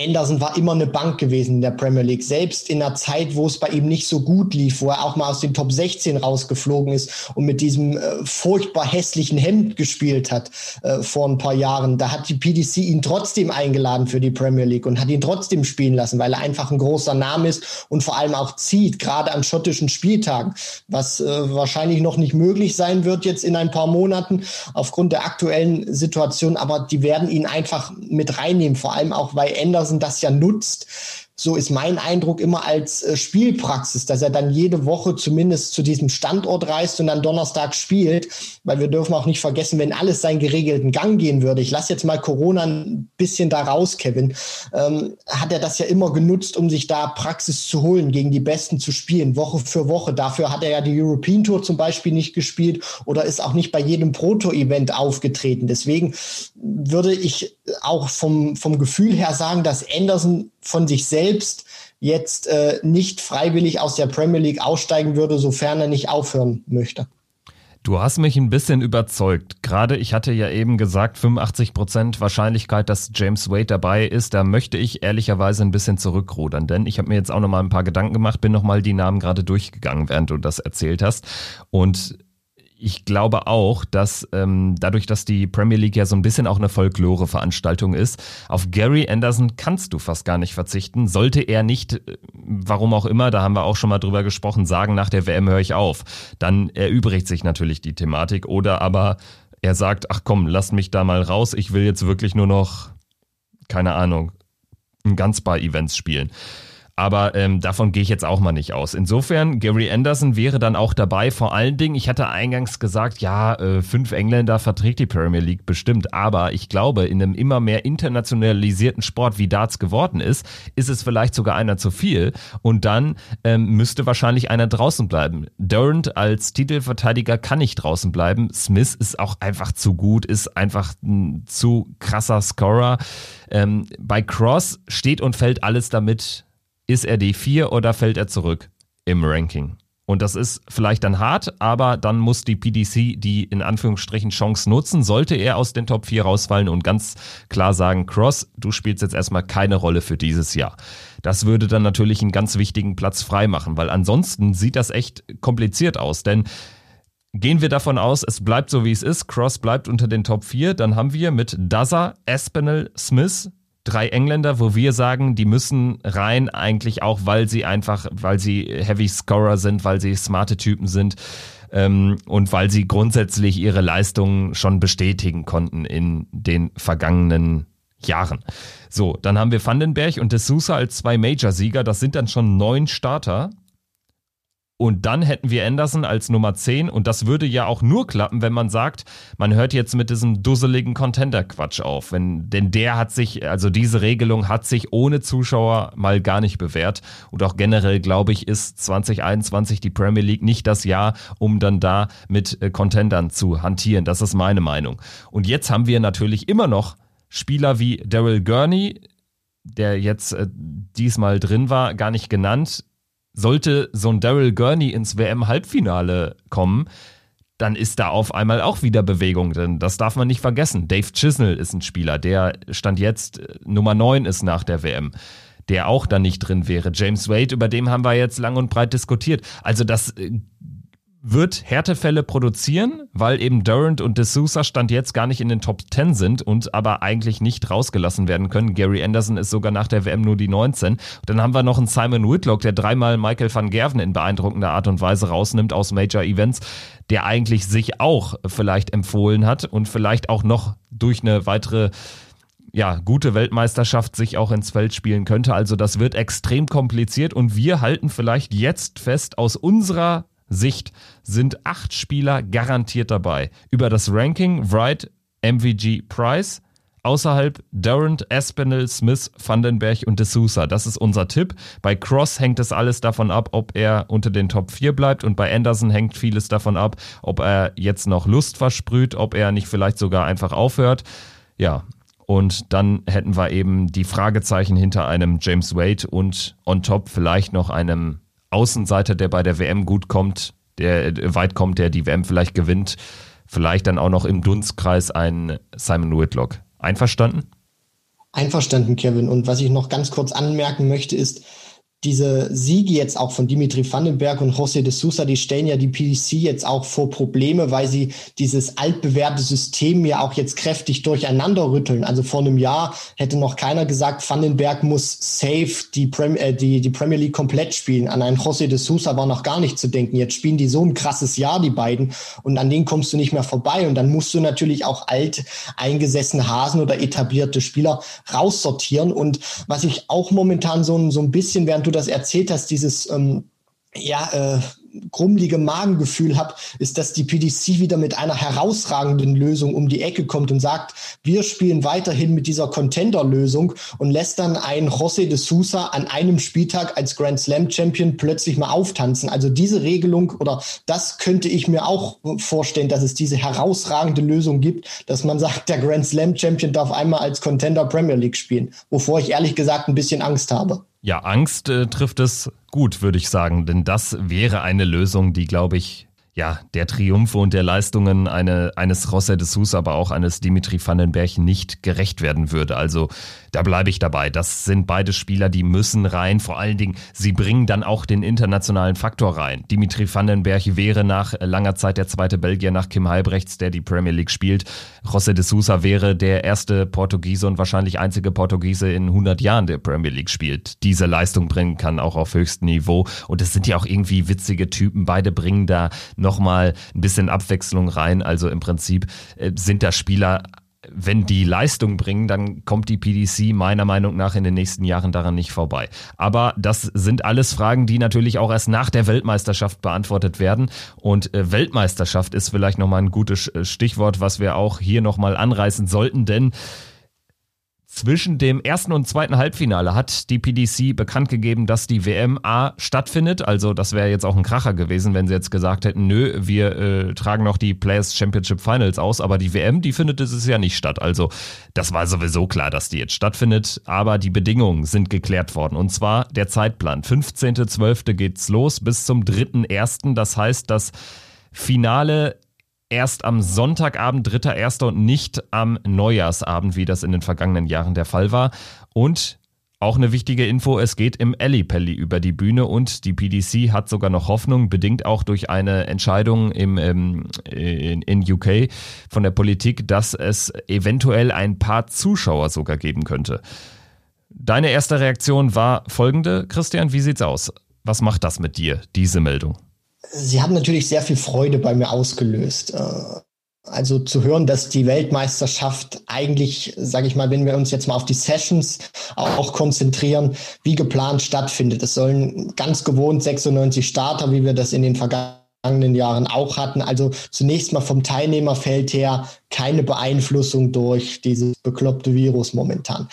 Speaker 6: Anderson war immer eine Bank gewesen in der Premier League. Selbst in einer Zeit, wo es bei ihm nicht so gut lief, wo er auch mal aus den Top 16 rausgeflogen ist und mit diesem äh, furchtbar hässlichen Hemd gespielt hat äh, vor ein paar Jahren. Da hat die PDC ihn trotzdem eingeladen für die Premier League und hat ihn trotzdem spielen lassen, weil er einfach ein großer Name ist und vor allem auch zieht, gerade an schottischen Spieltagen, was äh, wahrscheinlich noch nicht möglich sein wird jetzt in ein paar Monaten aufgrund der aktuellen Situation. Aber die werden ihn einfach mit reinnehmen, vor allem auch, weil Anderson Andersen das ja nutzt, so ist mein Eindruck immer als äh, Spielpraxis, dass er dann jede Woche zumindest zu diesem Standort reist und dann Donnerstag spielt, weil wir dürfen auch nicht vergessen, wenn alles seinen geregelten Gang gehen würde, ich lasse jetzt mal Corona ein bisschen da raus, Kevin, ähm, hat er das ja immer genutzt, um sich da Praxis zu holen, gegen die Besten zu spielen, Woche für Woche. Dafür hat er ja die European Tour zum Beispiel nicht gespielt oder ist auch nicht bei jedem Proto-Event aufgetreten. Deswegen würde ich auch vom, vom Gefühl her sagen, dass Anderson von sich selbst jetzt äh, nicht freiwillig aus der Premier League aussteigen würde, sofern er nicht aufhören möchte.
Speaker 5: Du hast mich ein bisschen überzeugt. Gerade ich hatte ja eben gesagt, 85% Wahrscheinlichkeit, dass James Wade dabei ist. Da möchte ich ehrlicherweise ein bisschen zurückrudern, denn ich habe mir jetzt auch noch mal ein paar Gedanken gemacht, bin noch mal die Namen gerade durchgegangen, während du das erzählt hast. Und ich glaube auch, dass ähm, dadurch, dass die Premier League ja so ein bisschen auch eine Folklore-Veranstaltung ist, auf Gary Anderson kannst du fast gar nicht verzichten. Sollte er nicht, äh, warum auch immer, da haben wir auch schon mal drüber gesprochen, sagen, nach der WM höre ich auf, dann erübrigt sich natürlich die Thematik. Oder aber er sagt, ach komm, lass mich da mal raus, ich will jetzt wirklich nur noch, keine Ahnung, ein ganz paar Events spielen. Aber ähm, davon gehe ich jetzt auch mal nicht aus. Insofern, Gary Anderson wäre dann auch dabei. Vor allen Dingen, ich hatte eingangs gesagt, ja, äh, fünf Engländer verträgt die Premier League bestimmt. Aber ich glaube, in einem immer mehr internationalisierten Sport wie Darts geworden ist, ist es vielleicht sogar einer zu viel. Und dann ähm, müsste wahrscheinlich einer draußen bleiben. Durant als Titelverteidiger kann nicht draußen bleiben. Smith ist auch einfach zu gut, ist einfach ein zu krasser Scorer. Ähm, bei Cross steht und fällt alles damit, ist er die 4 oder fällt er zurück im Ranking? Und das ist vielleicht dann hart, aber dann muss die PDC die in Anführungsstrichen Chance nutzen, sollte er aus den Top 4 rausfallen und ganz klar sagen, Cross, du spielst jetzt erstmal keine Rolle für dieses Jahr. Das würde dann natürlich einen ganz wichtigen Platz frei machen, weil ansonsten sieht das echt kompliziert aus, denn Gehen wir davon aus, es bleibt so wie es ist, Cross bleibt unter den Top 4, dann haben wir mit Daza, Espinel, Smith, drei Engländer, wo wir sagen, die müssen rein, eigentlich auch, weil sie einfach, weil sie Heavy Scorer sind, weil sie smarte Typen sind ähm, und weil sie grundsätzlich ihre Leistungen schon bestätigen konnten in den vergangenen Jahren. So, dann haben wir Vandenberg und De Sousa als zwei Major-Sieger. Das sind dann schon neun Starter. Und dann hätten wir Anderson als Nummer 10 und das würde ja auch nur klappen, wenn man sagt, man hört jetzt mit diesem dusseligen Contender-Quatsch auf. Wenn, denn der hat sich, also diese Regelung hat sich ohne Zuschauer mal gar nicht bewährt. Und auch generell, glaube ich, ist 2021 die Premier League nicht das Jahr, um dann da mit äh, Contendern zu hantieren. Das ist meine Meinung. Und jetzt haben wir natürlich immer noch Spieler wie Daryl Gurney, der jetzt äh, diesmal drin war, gar nicht genannt sollte so ein Daryl Gurney ins WM-Halbfinale kommen, dann ist da auf einmal auch wieder Bewegung drin. Das darf man nicht vergessen. Dave Chisnell ist ein Spieler, der Stand jetzt äh, Nummer 9 ist nach der WM, der auch da nicht drin wäre. James Wade, über den haben wir jetzt lang und breit diskutiert. Also das äh, wird Härtefälle produzieren, weil eben Durant und D'Souza Stand jetzt gar nicht in den Top 10 sind und aber eigentlich nicht rausgelassen werden können. Gary Anderson ist sogar nach der WM nur die 19. dann haben wir noch einen Simon Whitlock, der dreimal Michael van Gerven in beeindruckender Art und Weise rausnimmt aus Major Events, der eigentlich sich auch vielleicht empfohlen hat und vielleicht auch noch durch eine weitere ja, gute Weltmeisterschaft sich auch ins Feld spielen könnte. Also das wird extrem kompliziert und wir halten vielleicht jetzt fest aus unserer Sicht sind acht Spieler garantiert dabei. Über das Ranking Wright, MVG, Price, außerhalb Durant, Espinel, Smith, Vandenberg und D'Souza. Das ist unser Tipp. Bei Cross hängt es alles davon ab, ob er unter den Top 4 bleibt und bei Anderson hängt vieles davon ab, ob er jetzt noch Lust versprüht, ob er nicht vielleicht sogar einfach aufhört. Ja, und dann hätten wir eben die Fragezeichen hinter einem James Wade und on top vielleicht noch einem Außenseiter, der bei der WM gut kommt, der äh, weit kommt, der die WM vielleicht gewinnt, vielleicht dann auch noch im Dunstkreis ein Simon Whitlock. Einverstanden?
Speaker 6: Einverstanden, Kevin. Und was ich noch ganz kurz anmerken möchte, ist, diese Siege jetzt auch von Dimitri Vandenberg und José de Sousa, die stellen ja die PDC jetzt auch vor Probleme, weil sie dieses altbewährte System ja auch jetzt kräftig durcheinander rütteln. Also vor einem Jahr hätte noch keiner gesagt, Vandenberg muss safe die, Prem äh, die, die Premier League komplett spielen. An einen José de Sousa war noch gar nicht zu denken. Jetzt spielen die so ein krasses Jahr, die beiden, und an denen kommst du nicht mehr vorbei. Und dann musst du natürlich auch alt eingesessene Hasen oder etablierte Spieler raussortieren. Und was ich auch momentan so, so ein bisschen während du das erzählt hast, dieses ähm, ja, äh, grummelige Magengefühl habe, ist, dass die PDC wieder mit einer herausragenden Lösung um die Ecke kommt und sagt, wir spielen weiterhin mit dieser Contender-Lösung und lässt dann einen José de Sousa an einem Spieltag als Grand Slam Champion plötzlich mal auftanzen. Also diese Regelung oder das könnte ich mir auch vorstellen, dass es diese herausragende Lösung gibt, dass man sagt, der Grand Slam Champion darf einmal als Contender Premier League spielen, wovor ich ehrlich gesagt ein bisschen Angst habe.
Speaker 5: Ja, Angst äh, trifft es gut, würde ich sagen, denn das wäre eine Lösung, die, glaube ich, ja, der Triumphe und der Leistungen eine, eines José de Sousa, aber auch eines Dimitri Vandenberg nicht gerecht werden würde. Also da bleibe ich dabei. Das sind beide Spieler, die müssen rein. Vor allen Dingen, sie bringen dann auch den internationalen Faktor rein. Dimitri Vandenberg wäre nach langer Zeit der zweite Belgier nach Kim Halbrechts, der die Premier League spielt. José de Sousa wäre der erste Portugiese und wahrscheinlich einzige Portugiese in 100 Jahren, der Premier League spielt. Diese Leistung bringen kann, auch auf höchstem Niveau. Und es sind ja auch irgendwie witzige Typen. Beide bringen da noch nochmal ein bisschen Abwechslung rein. Also im Prinzip äh, sind da Spieler wenn die Leistung bringen, dann kommt die PDC meiner Meinung nach in den nächsten Jahren daran nicht vorbei. Aber das sind alles Fragen, die natürlich auch erst nach der Weltmeisterschaft beantwortet werden. Und äh, Weltmeisterschaft ist vielleicht nochmal ein gutes äh, Stichwort, was wir auch hier nochmal anreißen sollten, denn zwischen dem ersten und zweiten Halbfinale hat die PDC bekannt gegeben, dass die WM A stattfindet. Also das wäre jetzt auch ein Kracher gewesen, wenn sie jetzt gesagt hätten, nö, wir äh, tragen noch die Players Championship Finals aus, aber die WM, die findet dieses Jahr nicht statt. Also das war sowieso klar, dass die jetzt stattfindet, aber die Bedingungen sind geklärt worden. Und zwar der Zeitplan. 15.12. geht's los bis zum 3.1. Das heißt, das Finale erst am Sonntagabend, 3.1. und nicht am Neujahrsabend, wie das in den vergangenen Jahren der Fall war. Und auch eine wichtige Info, es geht im Ellipelli über die Bühne und die PDC hat sogar noch Hoffnung, bedingt auch durch eine Entscheidung im, ähm, in, in UK von der Politik, dass es eventuell ein paar Zuschauer sogar geben könnte. Deine erste Reaktion war folgende, Christian, wie sieht's aus? Was macht das mit dir, diese Meldung?
Speaker 6: Sie haben natürlich sehr viel Freude bei mir ausgelöst. Äh, also zu hören, dass die Weltmeisterschaft eigentlich, sage ich mal, wenn wir uns jetzt mal auf die Sessions auch konzentrieren, wie geplant stattfindet. Es sollen ganz gewohnt 96 Starter, wie wir das in den vergangenen Jahren auch hatten. Also zunächst mal vom Teilnehmerfeld her keine Beeinflussung durch dieses bekloppte Virus momentan.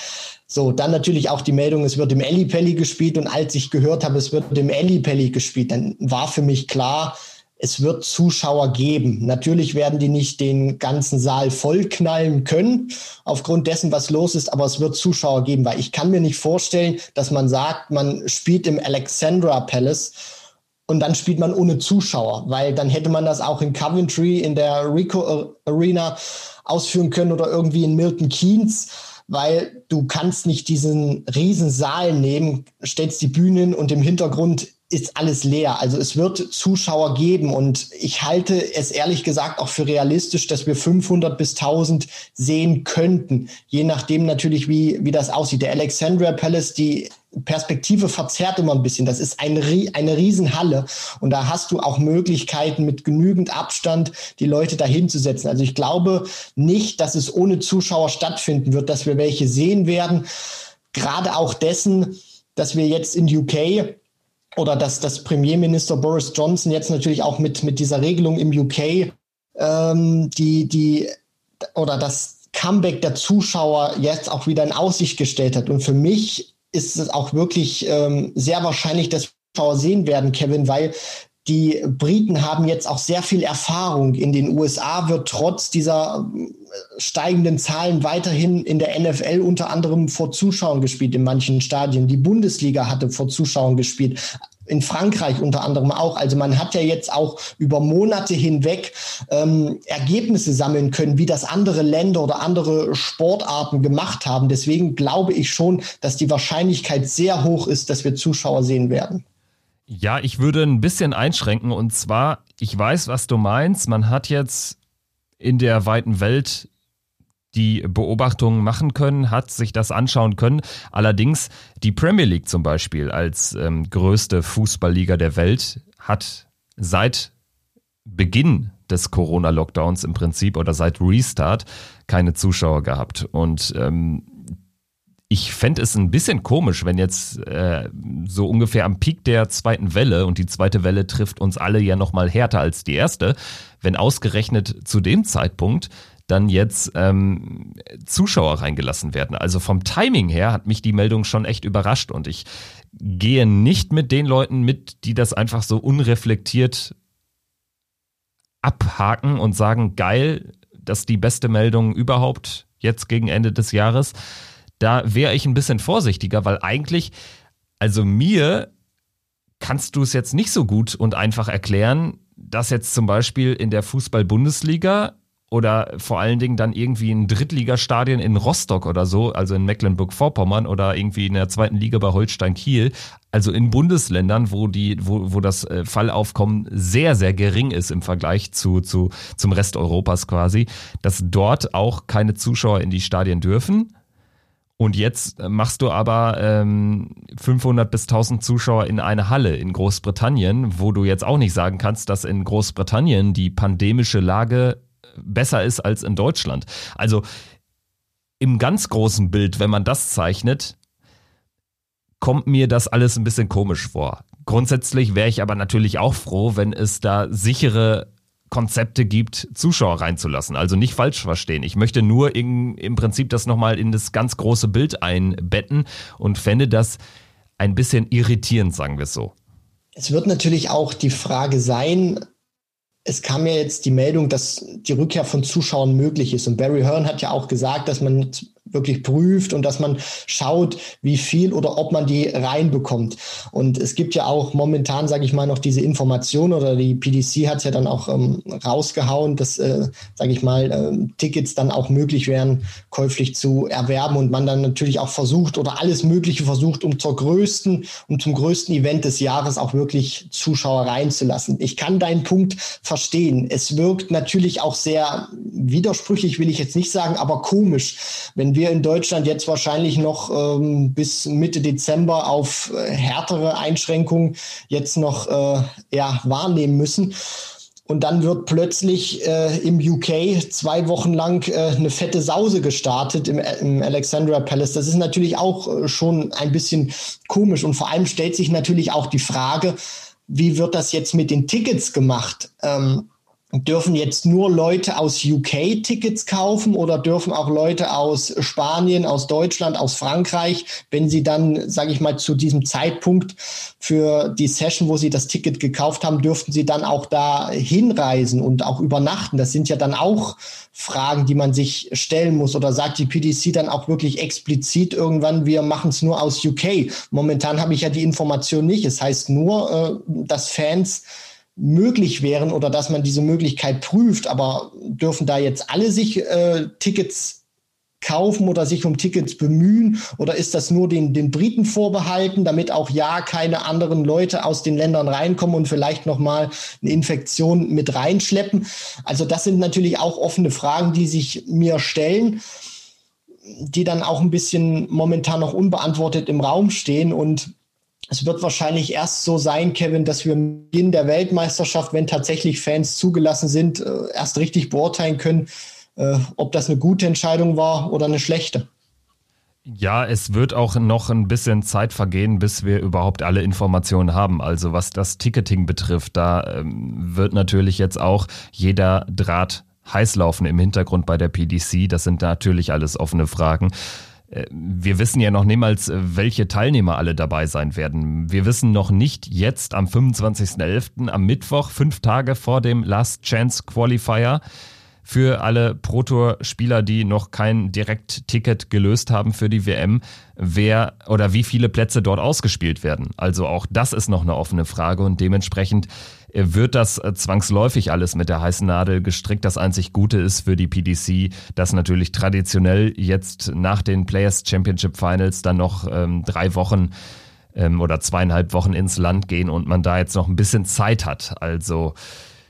Speaker 6: So, dann natürlich auch die Meldung, es wird im Ellipelli gespielt und als ich gehört habe, es wird im Ellipelli gespielt, dann war für mich klar, es wird Zuschauer geben. Natürlich werden die nicht den ganzen Saal vollknallen können, aufgrund dessen, was los ist, aber es wird Zuschauer geben, weil ich kann mir nicht vorstellen, dass man sagt, man spielt im Alexandra Palace und dann spielt man ohne Zuschauer, weil dann hätte man das auch in Coventry in der Rico Arena ausführen können oder irgendwie in Milton Keynes weil du kannst nicht diesen riesen Saal nehmen, stellst die Bühnen und im Hintergrund ist alles leer. Also es wird Zuschauer geben und ich halte es ehrlich gesagt auch für realistisch, dass wir 500 bis 1000 sehen könnten, je nachdem natürlich, wie, wie das aussieht. Der Alexandria Palace, die Perspektive verzerrt immer ein bisschen. Das ist eine, eine Riesenhalle und da hast du auch Möglichkeiten mit genügend Abstand die Leute dahin zu setzen. Also ich glaube nicht, dass es ohne Zuschauer stattfinden wird, dass wir welche sehen werden. Gerade auch dessen, dass wir jetzt in UK oder dass das Premierminister Boris Johnson jetzt natürlich auch mit, mit dieser Regelung im UK ähm, die, die oder das Comeback der Zuschauer jetzt auch wieder in Aussicht gestellt hat. Und für mich ist es auch wirklich ähm, sehr wahrscheinlich, dass Zuschauer sehen werden, Kevin, weil die Briten haben jetzt auch sehr viel Erfahrung. In den USA wird trotz dieser äh, steigenden Zahlen weiterhin in der NFL unter anderem vor Zuschauern gespielt in manchen Stadien. Die Bundesliga hatte vor Zuschauern gespielt. In Frankreich unter anderem auch. Also man hat ja jetzt auch über Monate hinweg ähm, Ergebnisse sammeln können, wie das andere Länder oder andere Sportarten gemacht haben. Deswegen glaube ich schon, dass die Wahrscheinlichkeit sehr hoch ist, dass wir Zuschauer sehen werden.
Speaker 5: Ja, ich würde ein bisschen einschränken und zwar, ich weiß, was du meinst. Man hat jetzt in der weiten Welt die Beobachtungen machen können, hat sich das anschauen können. Allerdings die Premier League zum Beispiel als ähm, größte Fußballliga der Welt hat seit Beginn des Corona-Lockdowns im Prinzip oder seit Restart keine Zuschauer gehabt. Und ähm, ich fände es ein bisschen komisch, wenn jetzt äh, so ungefähr am Peak der zweiten Welle und die zweite Welle trifft uns alle ja noch mal härter als die erste, wenn ausgerechnet zu dem Zeitpunkt dann jetzt ähm, Zuschauer reingelassen werden. Also vom Timing her hat mich die Meldung schon echt überrascht und ich gehe nicht mit den Leuten mit, die das einfach so unreflektiert abhaken und sagen, geil, das ist die beste Meldung überhaupt jetzt gegen Ende des Jahres da wäre ich ein bisschen vorsichtiger, weil eigentlich, also mir kannst du es jetzt nicht so gut und einfach erklären, dass jetzt zum Beispiel in der Fußball-Bundesliga oder vor allen Dingen dann irgendwie in Drittligastadien in Rostock oder so, also in Mecklenburg-Vorpommern oder irgendwie in der zweiten Liga bei Holstein Kiel, also in Bundesländern, wo die, wo, wo das äh, Fallaufkommen sehr, sehr gering ist im Vergleich zu, zu, zum Rest Europas quasi, dass dort auch keine Zuschauer in die Stadien dürfen und jetzt machst du aber ähm, 500 bis 1000 Zuschauer in eine Halle in Großbritannien, wo du jetzt auch nicht sagen kannst, dass in Großbritannien die pandemische Lage besser ist als in Deutschland. Also im ganz großen Bild, wenn man das zeichnet, kommt mir das alles ein bisschen komisch vor. Grundsätzlich wäre ich aber natürlich auch froh, wenn es da sichere Konzepte gibt, Zuschauer reinzulassen. Also nicht falsch verstehen. Ich möchte nur in, im Prinzip das nochmal in das ganz große Bild einbetten und fände das ein bisschen irritierend, sagen wir es so.
Speaker 6: Es wird natürlich auch die Frage sein, es kam ja jetzt die Meldung, dass die Rückkehr von Zuschauern möglich ist. Und Barry Hearn hat ja auch gesagt, dass man wirklich prüft und dass man schaut, wie viel oder ob man die reinbekommt. Und es gibt ja auch momentan, sage ich mal, noch diese Information oder die PDC hat es ja dann auch ähm, rausgehauen, dass, äh, sage ich mal, äh, Tickets dann auch möglich wären, käuflich zu erwerben und man dann natürlich auch versucht oder alles Mögliche versucht, um zur größten, um zum größten Event des Jahres auch wirklich Zuschauer reinzulassen. Ich kann deinen Punkt verstehen. Es wirkt natürlich auch sehr widersprüchlich, will ich jetzt nicht sagen, aber komisch, wenn wir in Deutschland jetzt wahrscheinlich noch ähm, bis Mitte Dezember auf äh, härtere Einschränkungen jetzt noch äh, ja, wahrnehmen müssen. Und dann wird plötzlich äh, im UK zwei Wochen lang äh, eine fette Sause gestartet im, im Alexandra Palace. Das ist natürlich auch äh, schon ein bisschen komisch. Und vor allem stellt sich natürlich auch die Frage, wie wird das jetzt mit den Tickets gemacht? Ähm, dürfen jetzt nur Leute aus UK Tickets kaufen oder dürfen auch Leute aus Spanien, aus Deutschland, aus Frankreich, wenn sie dann, sage ich mal, zu diesem Zeitpunkt für die Session, wo sie das Ticket gekauft haben, dürften sie dann auch da hinreisen und auch übernachten. Das sind ja dann auch Fragen, die man sich stellen muss. Oder sagt die PDC dann auch wirklich explizit irgendwann, wir machen es nur aus UK? Momentan habe ich ja die Information nicht. Es heißt nur, äh, dass Fans möglich wären oder dass man diese Möglichkeit prüft, aber dürfen da jetzt alle sich äh, Tickets kaufen oder sich um Tickets bemühen? Oder ist das nur den, den Briten vorbehalten, damit auch ja keine anderen Leute aus den Ländern reinkommen und vielleicht nochmal eine Infektion mit reinschleppen? Also das sind natürlich auch offene Fragen, die sich mir stellen die dann auch ein bisschen momentan noch unbeantwortet im Raum stehen. Und es wird wahrscheinlich erst so sein, Kevin, dass wir am Beginn der Weltmeisterschaft, wenn tatsächlich Fans zugelassen sind, äh, erst richtig beurteilen können, äh, ob das eine gute Entscheidung war oder eine schlechte.
Speaker 5: Ja, es wird auch noch ein bisschen Zeit vergehen, bis wir überhaupt alle Informationen haben. Also was das Ticketing betrifft, da ähm, wird natürlich jetzt auch jeder Draht heiß laufen im Hintergrund bei der PDC. Das sind natürlich alles offene Fragen. Äh, wir wissen ja noch niemals, äh, welche Teilnehmer alle dabei sein werden. Wir wissen noch nicht jetzt am 25.11., am Mittwoch, fünf Tage vor dem Last Chance Qualifier, für alle Pro-Tour-Spieler, die noch kein Direkt-Ticket gelöst haben für die WM, wer oder wie viele Plätze dort ausgespielt werden. Also auch das ist noch eine offene Frage und dementsprechend wird das äh, zwangsläufig alles mit der heißen Nadel gestrickt. Das einzig Gute ist für die PDC, dass natürlich traditionell jetzt nach den Players Championship Finals dann noch ähm, drei Wochen ähm, oder zweieinhalb Wochen ins Land gehen und man da jetzt noch ein bisschen Zeit hat. Also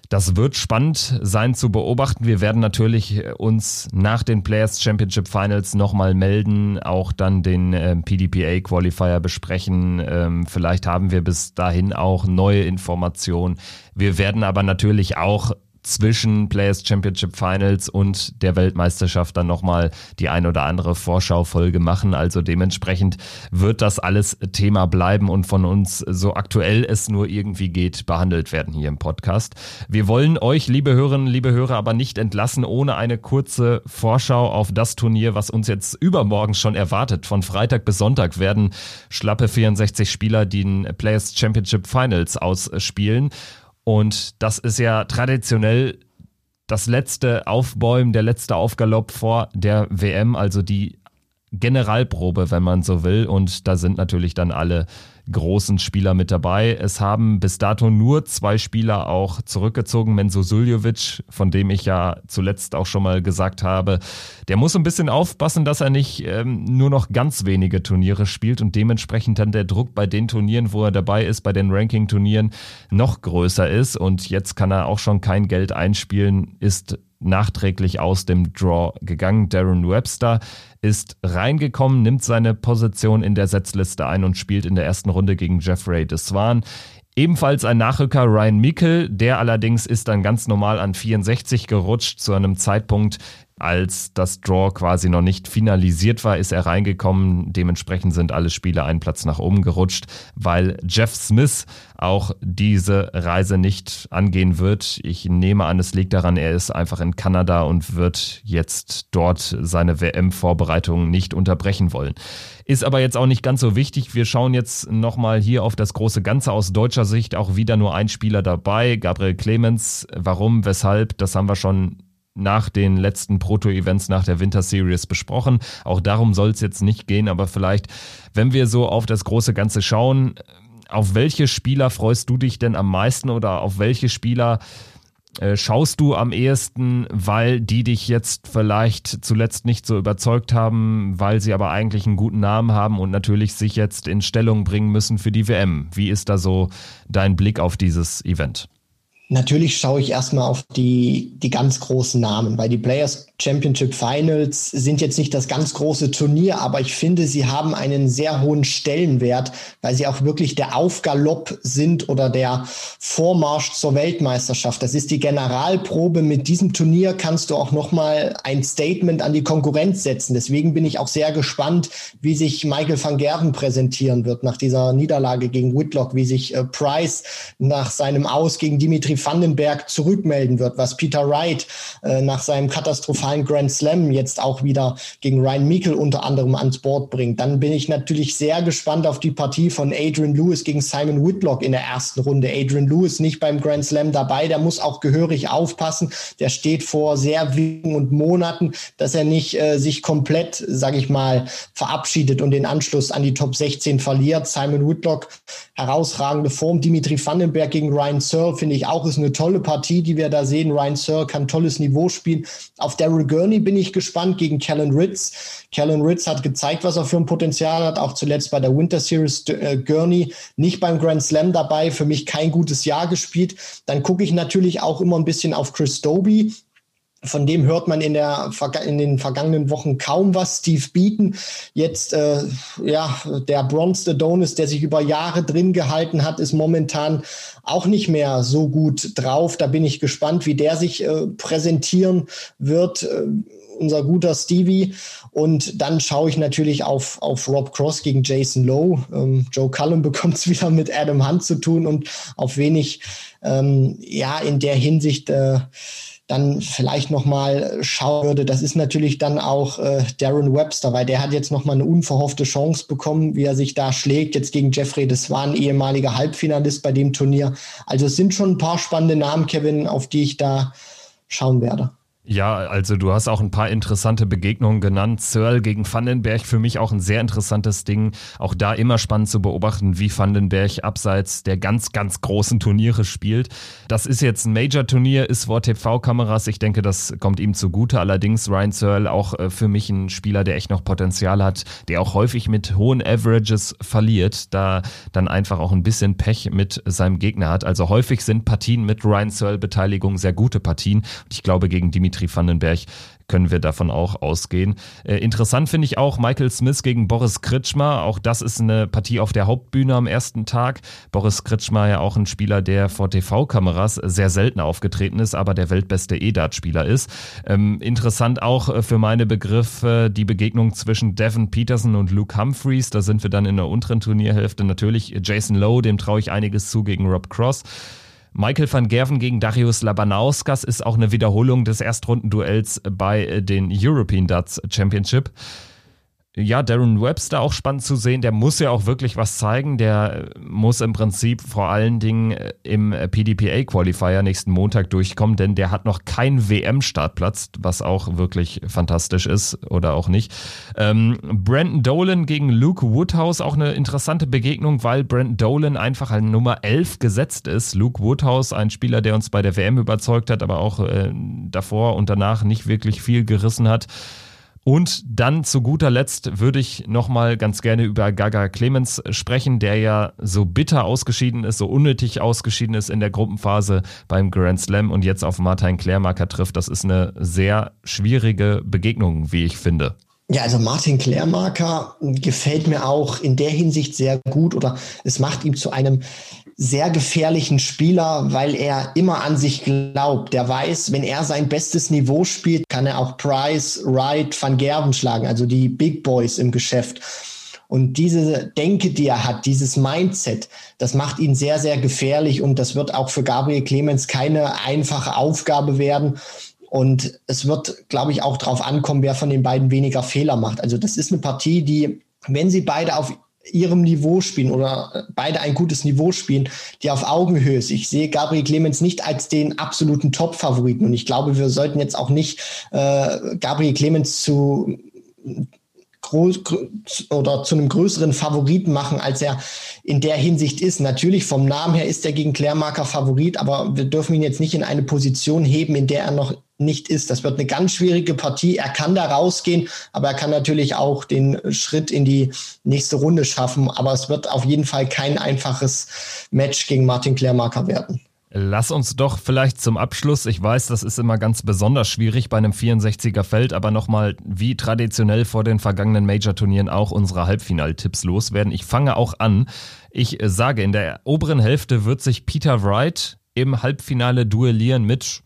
Speaker 5: das wird spannend sein zu beobachten. Wir werden natürlich äh, uns nach den Players Championship Finals nochmal melden, auch dann den äh, PDPA Qualifier besprechen. Ähm, vielleicht haben wir bis dahin auch neue Informationen. Wir werden aber natürlich auch zwischen Players Championship Finals und der Weltmeisterschaft dann nochmal die ein oder andere Vorschaufolge machen. Also dementsprechend wird das alles Thema bleiben und von uns so aktuell es nur irgendwie geht behandelt werden hier im Podcast. Wir wollen euch, liebe Hörerinnen, liebe Hörer, aber nicht entlassen ohne eine kurze Vorschau auf das Turnier, was uns jetzt übermorgen schon erwartet. Von Freitag bis Sonntag werden schlappe 64 Spieler die Players Championship Finals ausspielen. Und das ist ja traditionell das letzte Aufbäumen, der letzte Aufgalopp vor der WM, also die Generalprobe, wenn man so will. Und da sind natürlich dann alle großen Spieler mit dabei. Es haben bis dato nur zwei Spieler auch zurückgezogen. Menzo Suljovic, von dem ich ja zuletzt auch schon mal gesagt habe, der muss ein bisschen aufpassen, dass er nicht ähm, nur noch ganz wenige Turniere spielt und dementsprechend dann der Druck bei den Turnieren, wo er dabei ist, bei den Ranking-Turnieren noch größer ist. Und jetzt kann er auch schon kein Geld einspielen, ist nachträglich aus dem Draw gegangen. Darren Webster ist reingekommen, nimmt seine Position in der Setzliste ein und spielt in der ersten Runde gegen Jeffrey Deswan. Ebenfalls ein Nachrücker Ryan Mikkel, der allerdings ist dann ganz normal an 64 gerutscht zu einem Zeitpunkt, als das Draw quasi noch nicht finalisiert war, ist er reingekommen. Dementsprechend sind alle Spieler einen Platz nach oben gerutscht, weil Jeff Smith auch diese Reise nicht angehen wird. Ich nehme an, es liegt daran, er ist einfach in Kanada und wird jetzt dort seine WM-Vorbereitungen nicht unterbrechen wollen. Ist aber jetzt auch nicht ganz so wichtig. Wir schauen jetzt nochmal hier auf das große Ganze aus deutscher Sicht. Auch wieder nur ein Spieler dabei, Gabriel Clemens. Warum, weshalb, das haben wir schon nach den letzten Proto-Events nach der Winter Series besprochen. Auch darum soll es jetzt nicht gehen, aber vielleicht, wenn wir so auf das große Ganze schauen, auf welche Spieler freust du dich denn am meisten oder auf welche Spieler äh, schaust du am ehesten, weil die dich jetzt vielleicht zuletzt nicht so überzeugt haben, weil sie aber eigentlich einen guten Namen haben und natürlich sich jetzt in Stellung bringen müssen für die WM? Wie ist da so dein Blick auf dieses Event?
Speaker 6: Natürlich schaue ich erstmal auf die, die ganz großen Namen, weil die Players Championship Finals sind jetzt nicht das ganz große Turnier, aber ich finde, sie haben einen sehr hohen Stellenwert, weil sie auch wirklich der Aufgalopp sind oder der Vormarsch zur Weltmeisterschaft. Das ist die Generalprobe. Mit diesem Turnier kannst du auch nochmal ein Statement an die Konkurrenz setzen. Deswegen bin ich auch sehr gespannt, wie sich Michael van Gerven präsentieren wird nach dieser Niederlage gegen Whitlock, wie sich äh, Price nach seinem Aus gegen Dimitri Vandenberg zurückmelden wird, was Peter Wright äh, nach seinem katastrophalen Grand Slam jetzt auch wieder gegen Ryan Meikle unter anderem ans Board bringt. Dann bin ich natürlich sehr gespannt auf die Partie von Adrian Lewis gegen Simon Whitlock in der ersten Runde. Adrian Lewis nicht beim Grand Slam dabei, der muss auch gehörig aufpassen. Der steht vor sehr wenigen und Monaten, dass er nicht äh, sich komplett, sage ich mal, verabschiedet und den Anschluss an die Top 16 verliert. Simon Whitlock herausragende Form. Dimitri Vandenberg gegen Ryan Searle finde ich auch auch ist eine tolle Partie, die wir da sehen. Ryan Sir kann tolles Niveau spielen. Auf Daryl Gurney bin ich gespannt gegen Kellen Ritz. Kellen Ritz hat gezeigt, was er für ein Potenzial hat, auch zuletzt bei der Winter Series. Äh, Gurney nicht beim Grand Slam dabei, für mich kein gutes Jahr gespielt. Dann gucke ich natürlich auch immer ein bisschen auf Chris Doby von dem hört man in, der, in den vergangenen Wochen kaum was. Steve Beaton, jetzt äh, ja der Bronze Adonis, der sich über Jahre drin gehalten hat, ist momentan auch nicht mehr so gut drauf. Da bin ich gespannt, wie der sich äh, präsentieren wird. Äh, unser guter Stevie. Und dann schaue ich natürlich auf, auf Rob Cross gegen Jason Lowe. Ähm, Joe Cullen <laughs> bekommt es wieder mit Adam Hunt zu tun und auf wenig, ähm, ja, in der Hinsicht äh, dann vielleicht noch mal schauen würde, das ist natürlich dann auch äh, Darren Webster, weil der hat jetzt noch mal eine unverhoffte Chance bekommen, wie er sich da schlägt, jetzt gegen Jeffrey, das war ein ehemaliger Halbfinalist bei dem Turnier. Also es sind schon ein paar spannende Namen, Kevin, auf die ich da schauen werde.
Speaker 5: Ja, also du hast auch ein paar interessante Begegnungen genannt. Searle gegen Vandenberg für mich auch ein sehr interessantes Ding. Auch da immer spannend zu beobachten, wie Vandenberg abseits der ganz, ganz großen Turniere spielt. Das ist jetzt ein Major-Turnier, ist vor TV-Kameras. Ich denke, das kommt ihm zugute. Allerdings Ryan Searle auch äh, für mich ein Spieler, der echt noch Potenzial hat, der auch häufig mit hohen Averages verliert, da dann einfach auch ein bisschen Pech mit seinem Gegner hat. Also häufig sind Partien mit Ryan Searle-Beteiligung sehr gute Partien. Und ich glaube, gegen Dimitri Dimitri Vandenberg können wir davon auch ausgehen. Äh, interessant finde ich auch Michael Smith gegen Boris Kritschmer. Auch das ist eine Partie auf der Hauptbühne am ersten Tag. Boris Kritschmer ja auch ein Spieler, der vor TV-Kameras sehr selten aufgetreten ist, aber der weltbeste E-Dart-Spieler ist. Ähm, interessant auch äh, für meine Begriffe die Begegnung zwischen Devin Peterson und Luke Humphreys. Da sind wir dann in der unteren Turnierhälfte. Natürlich Jason Lowe, dem traue ich einiges zu gegen Rob Cross. Michael van Gerven gegen Darius Labanauskas ist auch eine Wiederholung des Erstrundenduells bei den European Darts Championship ja, Darren Webster auch spannend zu sehen. Der muss ja auch wirklich was zeigen. Der muss im Prinzip vor allen Dingen äh, im PDPA Qualifier nächsten Montag durchkommen, denn der hat noch keinen WM-Startplatz, was auch wirklich fantastisch ist oder auch nicht. Ähm, Brandon Dolan gegen Luke Woodhouse, auch eine interessante Begegnung, weil Brandon Dolan einfach an Nummer 11 gesetzt ist. Luke Woodhouse, ein Spieler, der uns bei der WM überzeugt hat, aber auch äh, davor und danach nicht wirklich viel gerissen hat. Und dann zu guter Letzt würde ich nochmal ganz gerne über Gaga Clemens sprechen, der ja so bitter ausgeschieden ist, so unnötig ausgeschieden ist in der Gruppenphase beim Grand Slam und jetzt auf Martin Klärmarker trifft. Das ist eine sehr schwierige Begegnung, wie ich finde.
Speaker 6: Ja, also Martin Klärmarker gefällt mir auch in der Hinsicht sehr gut oder es macht ihm zu einem sehr gefährlichen Spieler, weil er immer an sich glaubt. Der weiß, wenn er sein bestes Niveau spielt, kann er auch Price, Wright, Van Gerven schlagen, also die Big Boys im Geschäft. Und diese Denke, die er hat, dieses Mindset, das macht ihn sehr, sehr gefährlich und das wird auch für Gabriel Clemens keine einfache Aufgabe werden. Und es wird, glaube ich, auch darauf ankommen, wer von den beiden weniger Fehler macht. Also das ist eine Partie, die, wenn sie beide auf ihrem Niveau spielen oder beide ein gutes Niveau spielen, die auf Augenhöhe ist. Ich sehe Gabriel Clemens nicht als den absoluten Top-Favoriten und ich glaube, wir sollten jetzt auch nicht äh, Gabriel Clemens zu groß oder zu einem größeren Favoriten machen, als er in der Hinsicht ist. Natürlich vom Namen her ist er gegen Klärmarker Favorit, aber wir dürfen ihn jetzt nicht in eine Position heben, in der er noch nicht ist. Das wird eine ganz schwierige Partie. Er kann da rausgehen, aber er kann natürlich auch den Schritt in die nächste Runde schaffen. Aber es wird auf jeden Fall kein einfaches Match gegen Martin Klärmarker werden.
Speaker 5: Lass uns doch vielleicht zum Abschluss, ich weiß, das ist immer ganz besonders schwierig bei einem 64er Feld, aber nochmal wie traditionell vor den vergangenen Major-Turnieren auch unsere Halbfinaltipps loswerden. Ich fange auch an. Ich sage, in der oberen Hälfte wird sich Peter Wright im Halbfinale duellieren mit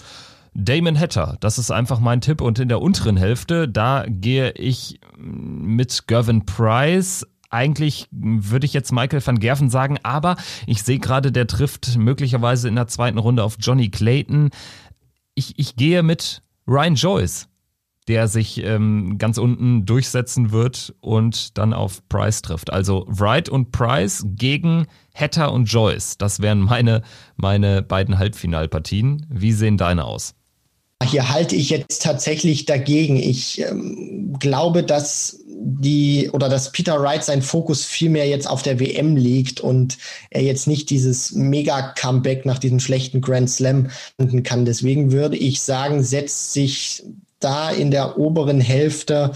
Speaker 5: Damon Hatter, das ist einfach mein Tipp. Und in der unteren Hälfte, da gehe ich mit Gervin Price. Eigentlich würde ich jetzt Michael van Gerven sagen, aber ich sehe gerade, der trifft möglicherweise in der zweiten Runde auf Johnny Clayton. Ich, ich gehe mit Ryan Joyce, der sich ähm, ganz unten durchsetzen wird und dann auf Price trifft. Also Wright und Price gegen Hatter und Joyce. Das wären meine, meine beiden Halbfinalpartien. Wie sehen deine aus?
Speaker 6: Hier halte ich jetzt tatsächlich dagegen. Ich ähm, glaube, dass die oder dass Peter Wright seinen Fokus viel mehr jetzt auf der WM legt und er jetzt nicht dieses Mega-Comeback nach diesem schlechten Grand Slam finden kann. Deswegen würde ich sagen, setzt sich da in der oberen Hälfte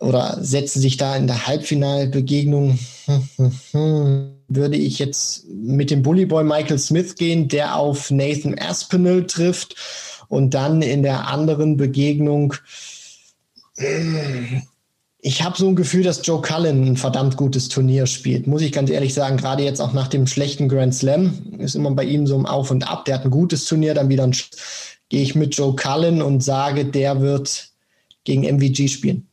Speaker 6: oder setzen sich da in der Halbfinalbegegnung, <laughs> würde ich jetzt mit dem Bullyboy Michael Smith gehen, der auf Nathan Aspinall trifft und dann in der anderen Begegnung ich habe so ein Gefühl, dass Joe Cullen ein verdammt gutes Turnier spielt, muss ich ganz ehrlich sagen. Gerade jetzt auch nach dem schlechten Grand Slam ist immer bei ihm so ein Auf und Ab. Der hat ein gutes Turnier, dann wieder ein. Gehe ich mit Joe Cullen und sage, der wird gegen MVG spielen.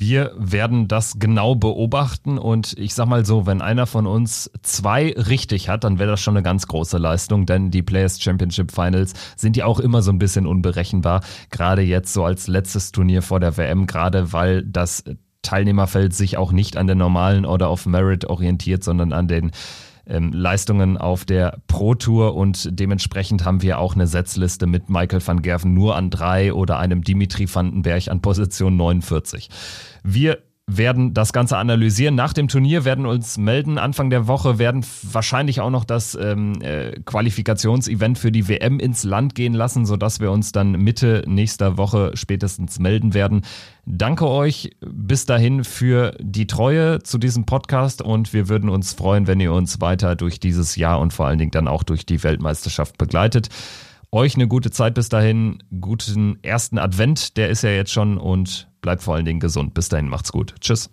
Speaker 5: Wir werden das genau beobachten und ich sag mal so, wenn einer von uns zwei richtig hat, dann wäre das schon eine ganz große Leistung, denn die Players Championship Finals sind ja auch immer so ein bisschen unberechenbar, gerade jetzt so als letztes Turnier vor der WM, gerade weil das Teilnehmerfeld sich auch nicht an der normalen Order of Merit orientiert, sondern an den ähm, Leistungen auf der Pro Tour und dementsprechend haben wir auch eine Setzliste mit Michael van Gerven nur an drei oder einem Dimitri Vandenberg an Position 49. Wir werden das Ganze analysieren. Nach dem Turnier werden uns melden. Anfang der Woche werden wahrscheinlich auch noch das ähm, äh, Qualifikationsevent für die WM ins Land gehen lassen, sodass wir uns dann Mitte nächster Woche spätestens melden werden. Danke euch bis dahin für die Treue zu diesem Podcast und wir würden uns freuen, wenn ihr uns weiter durch dieses Jahr und vor allen Dingen dann auch durch die Weltmeisterschaft begleitet. Euch eine gute Zeit bis dahin, guten ersten Advent, der ist ja jetzt schon und bleibt vor allen Dingen gesund. Bis dahin, macht's gut. Tschüss.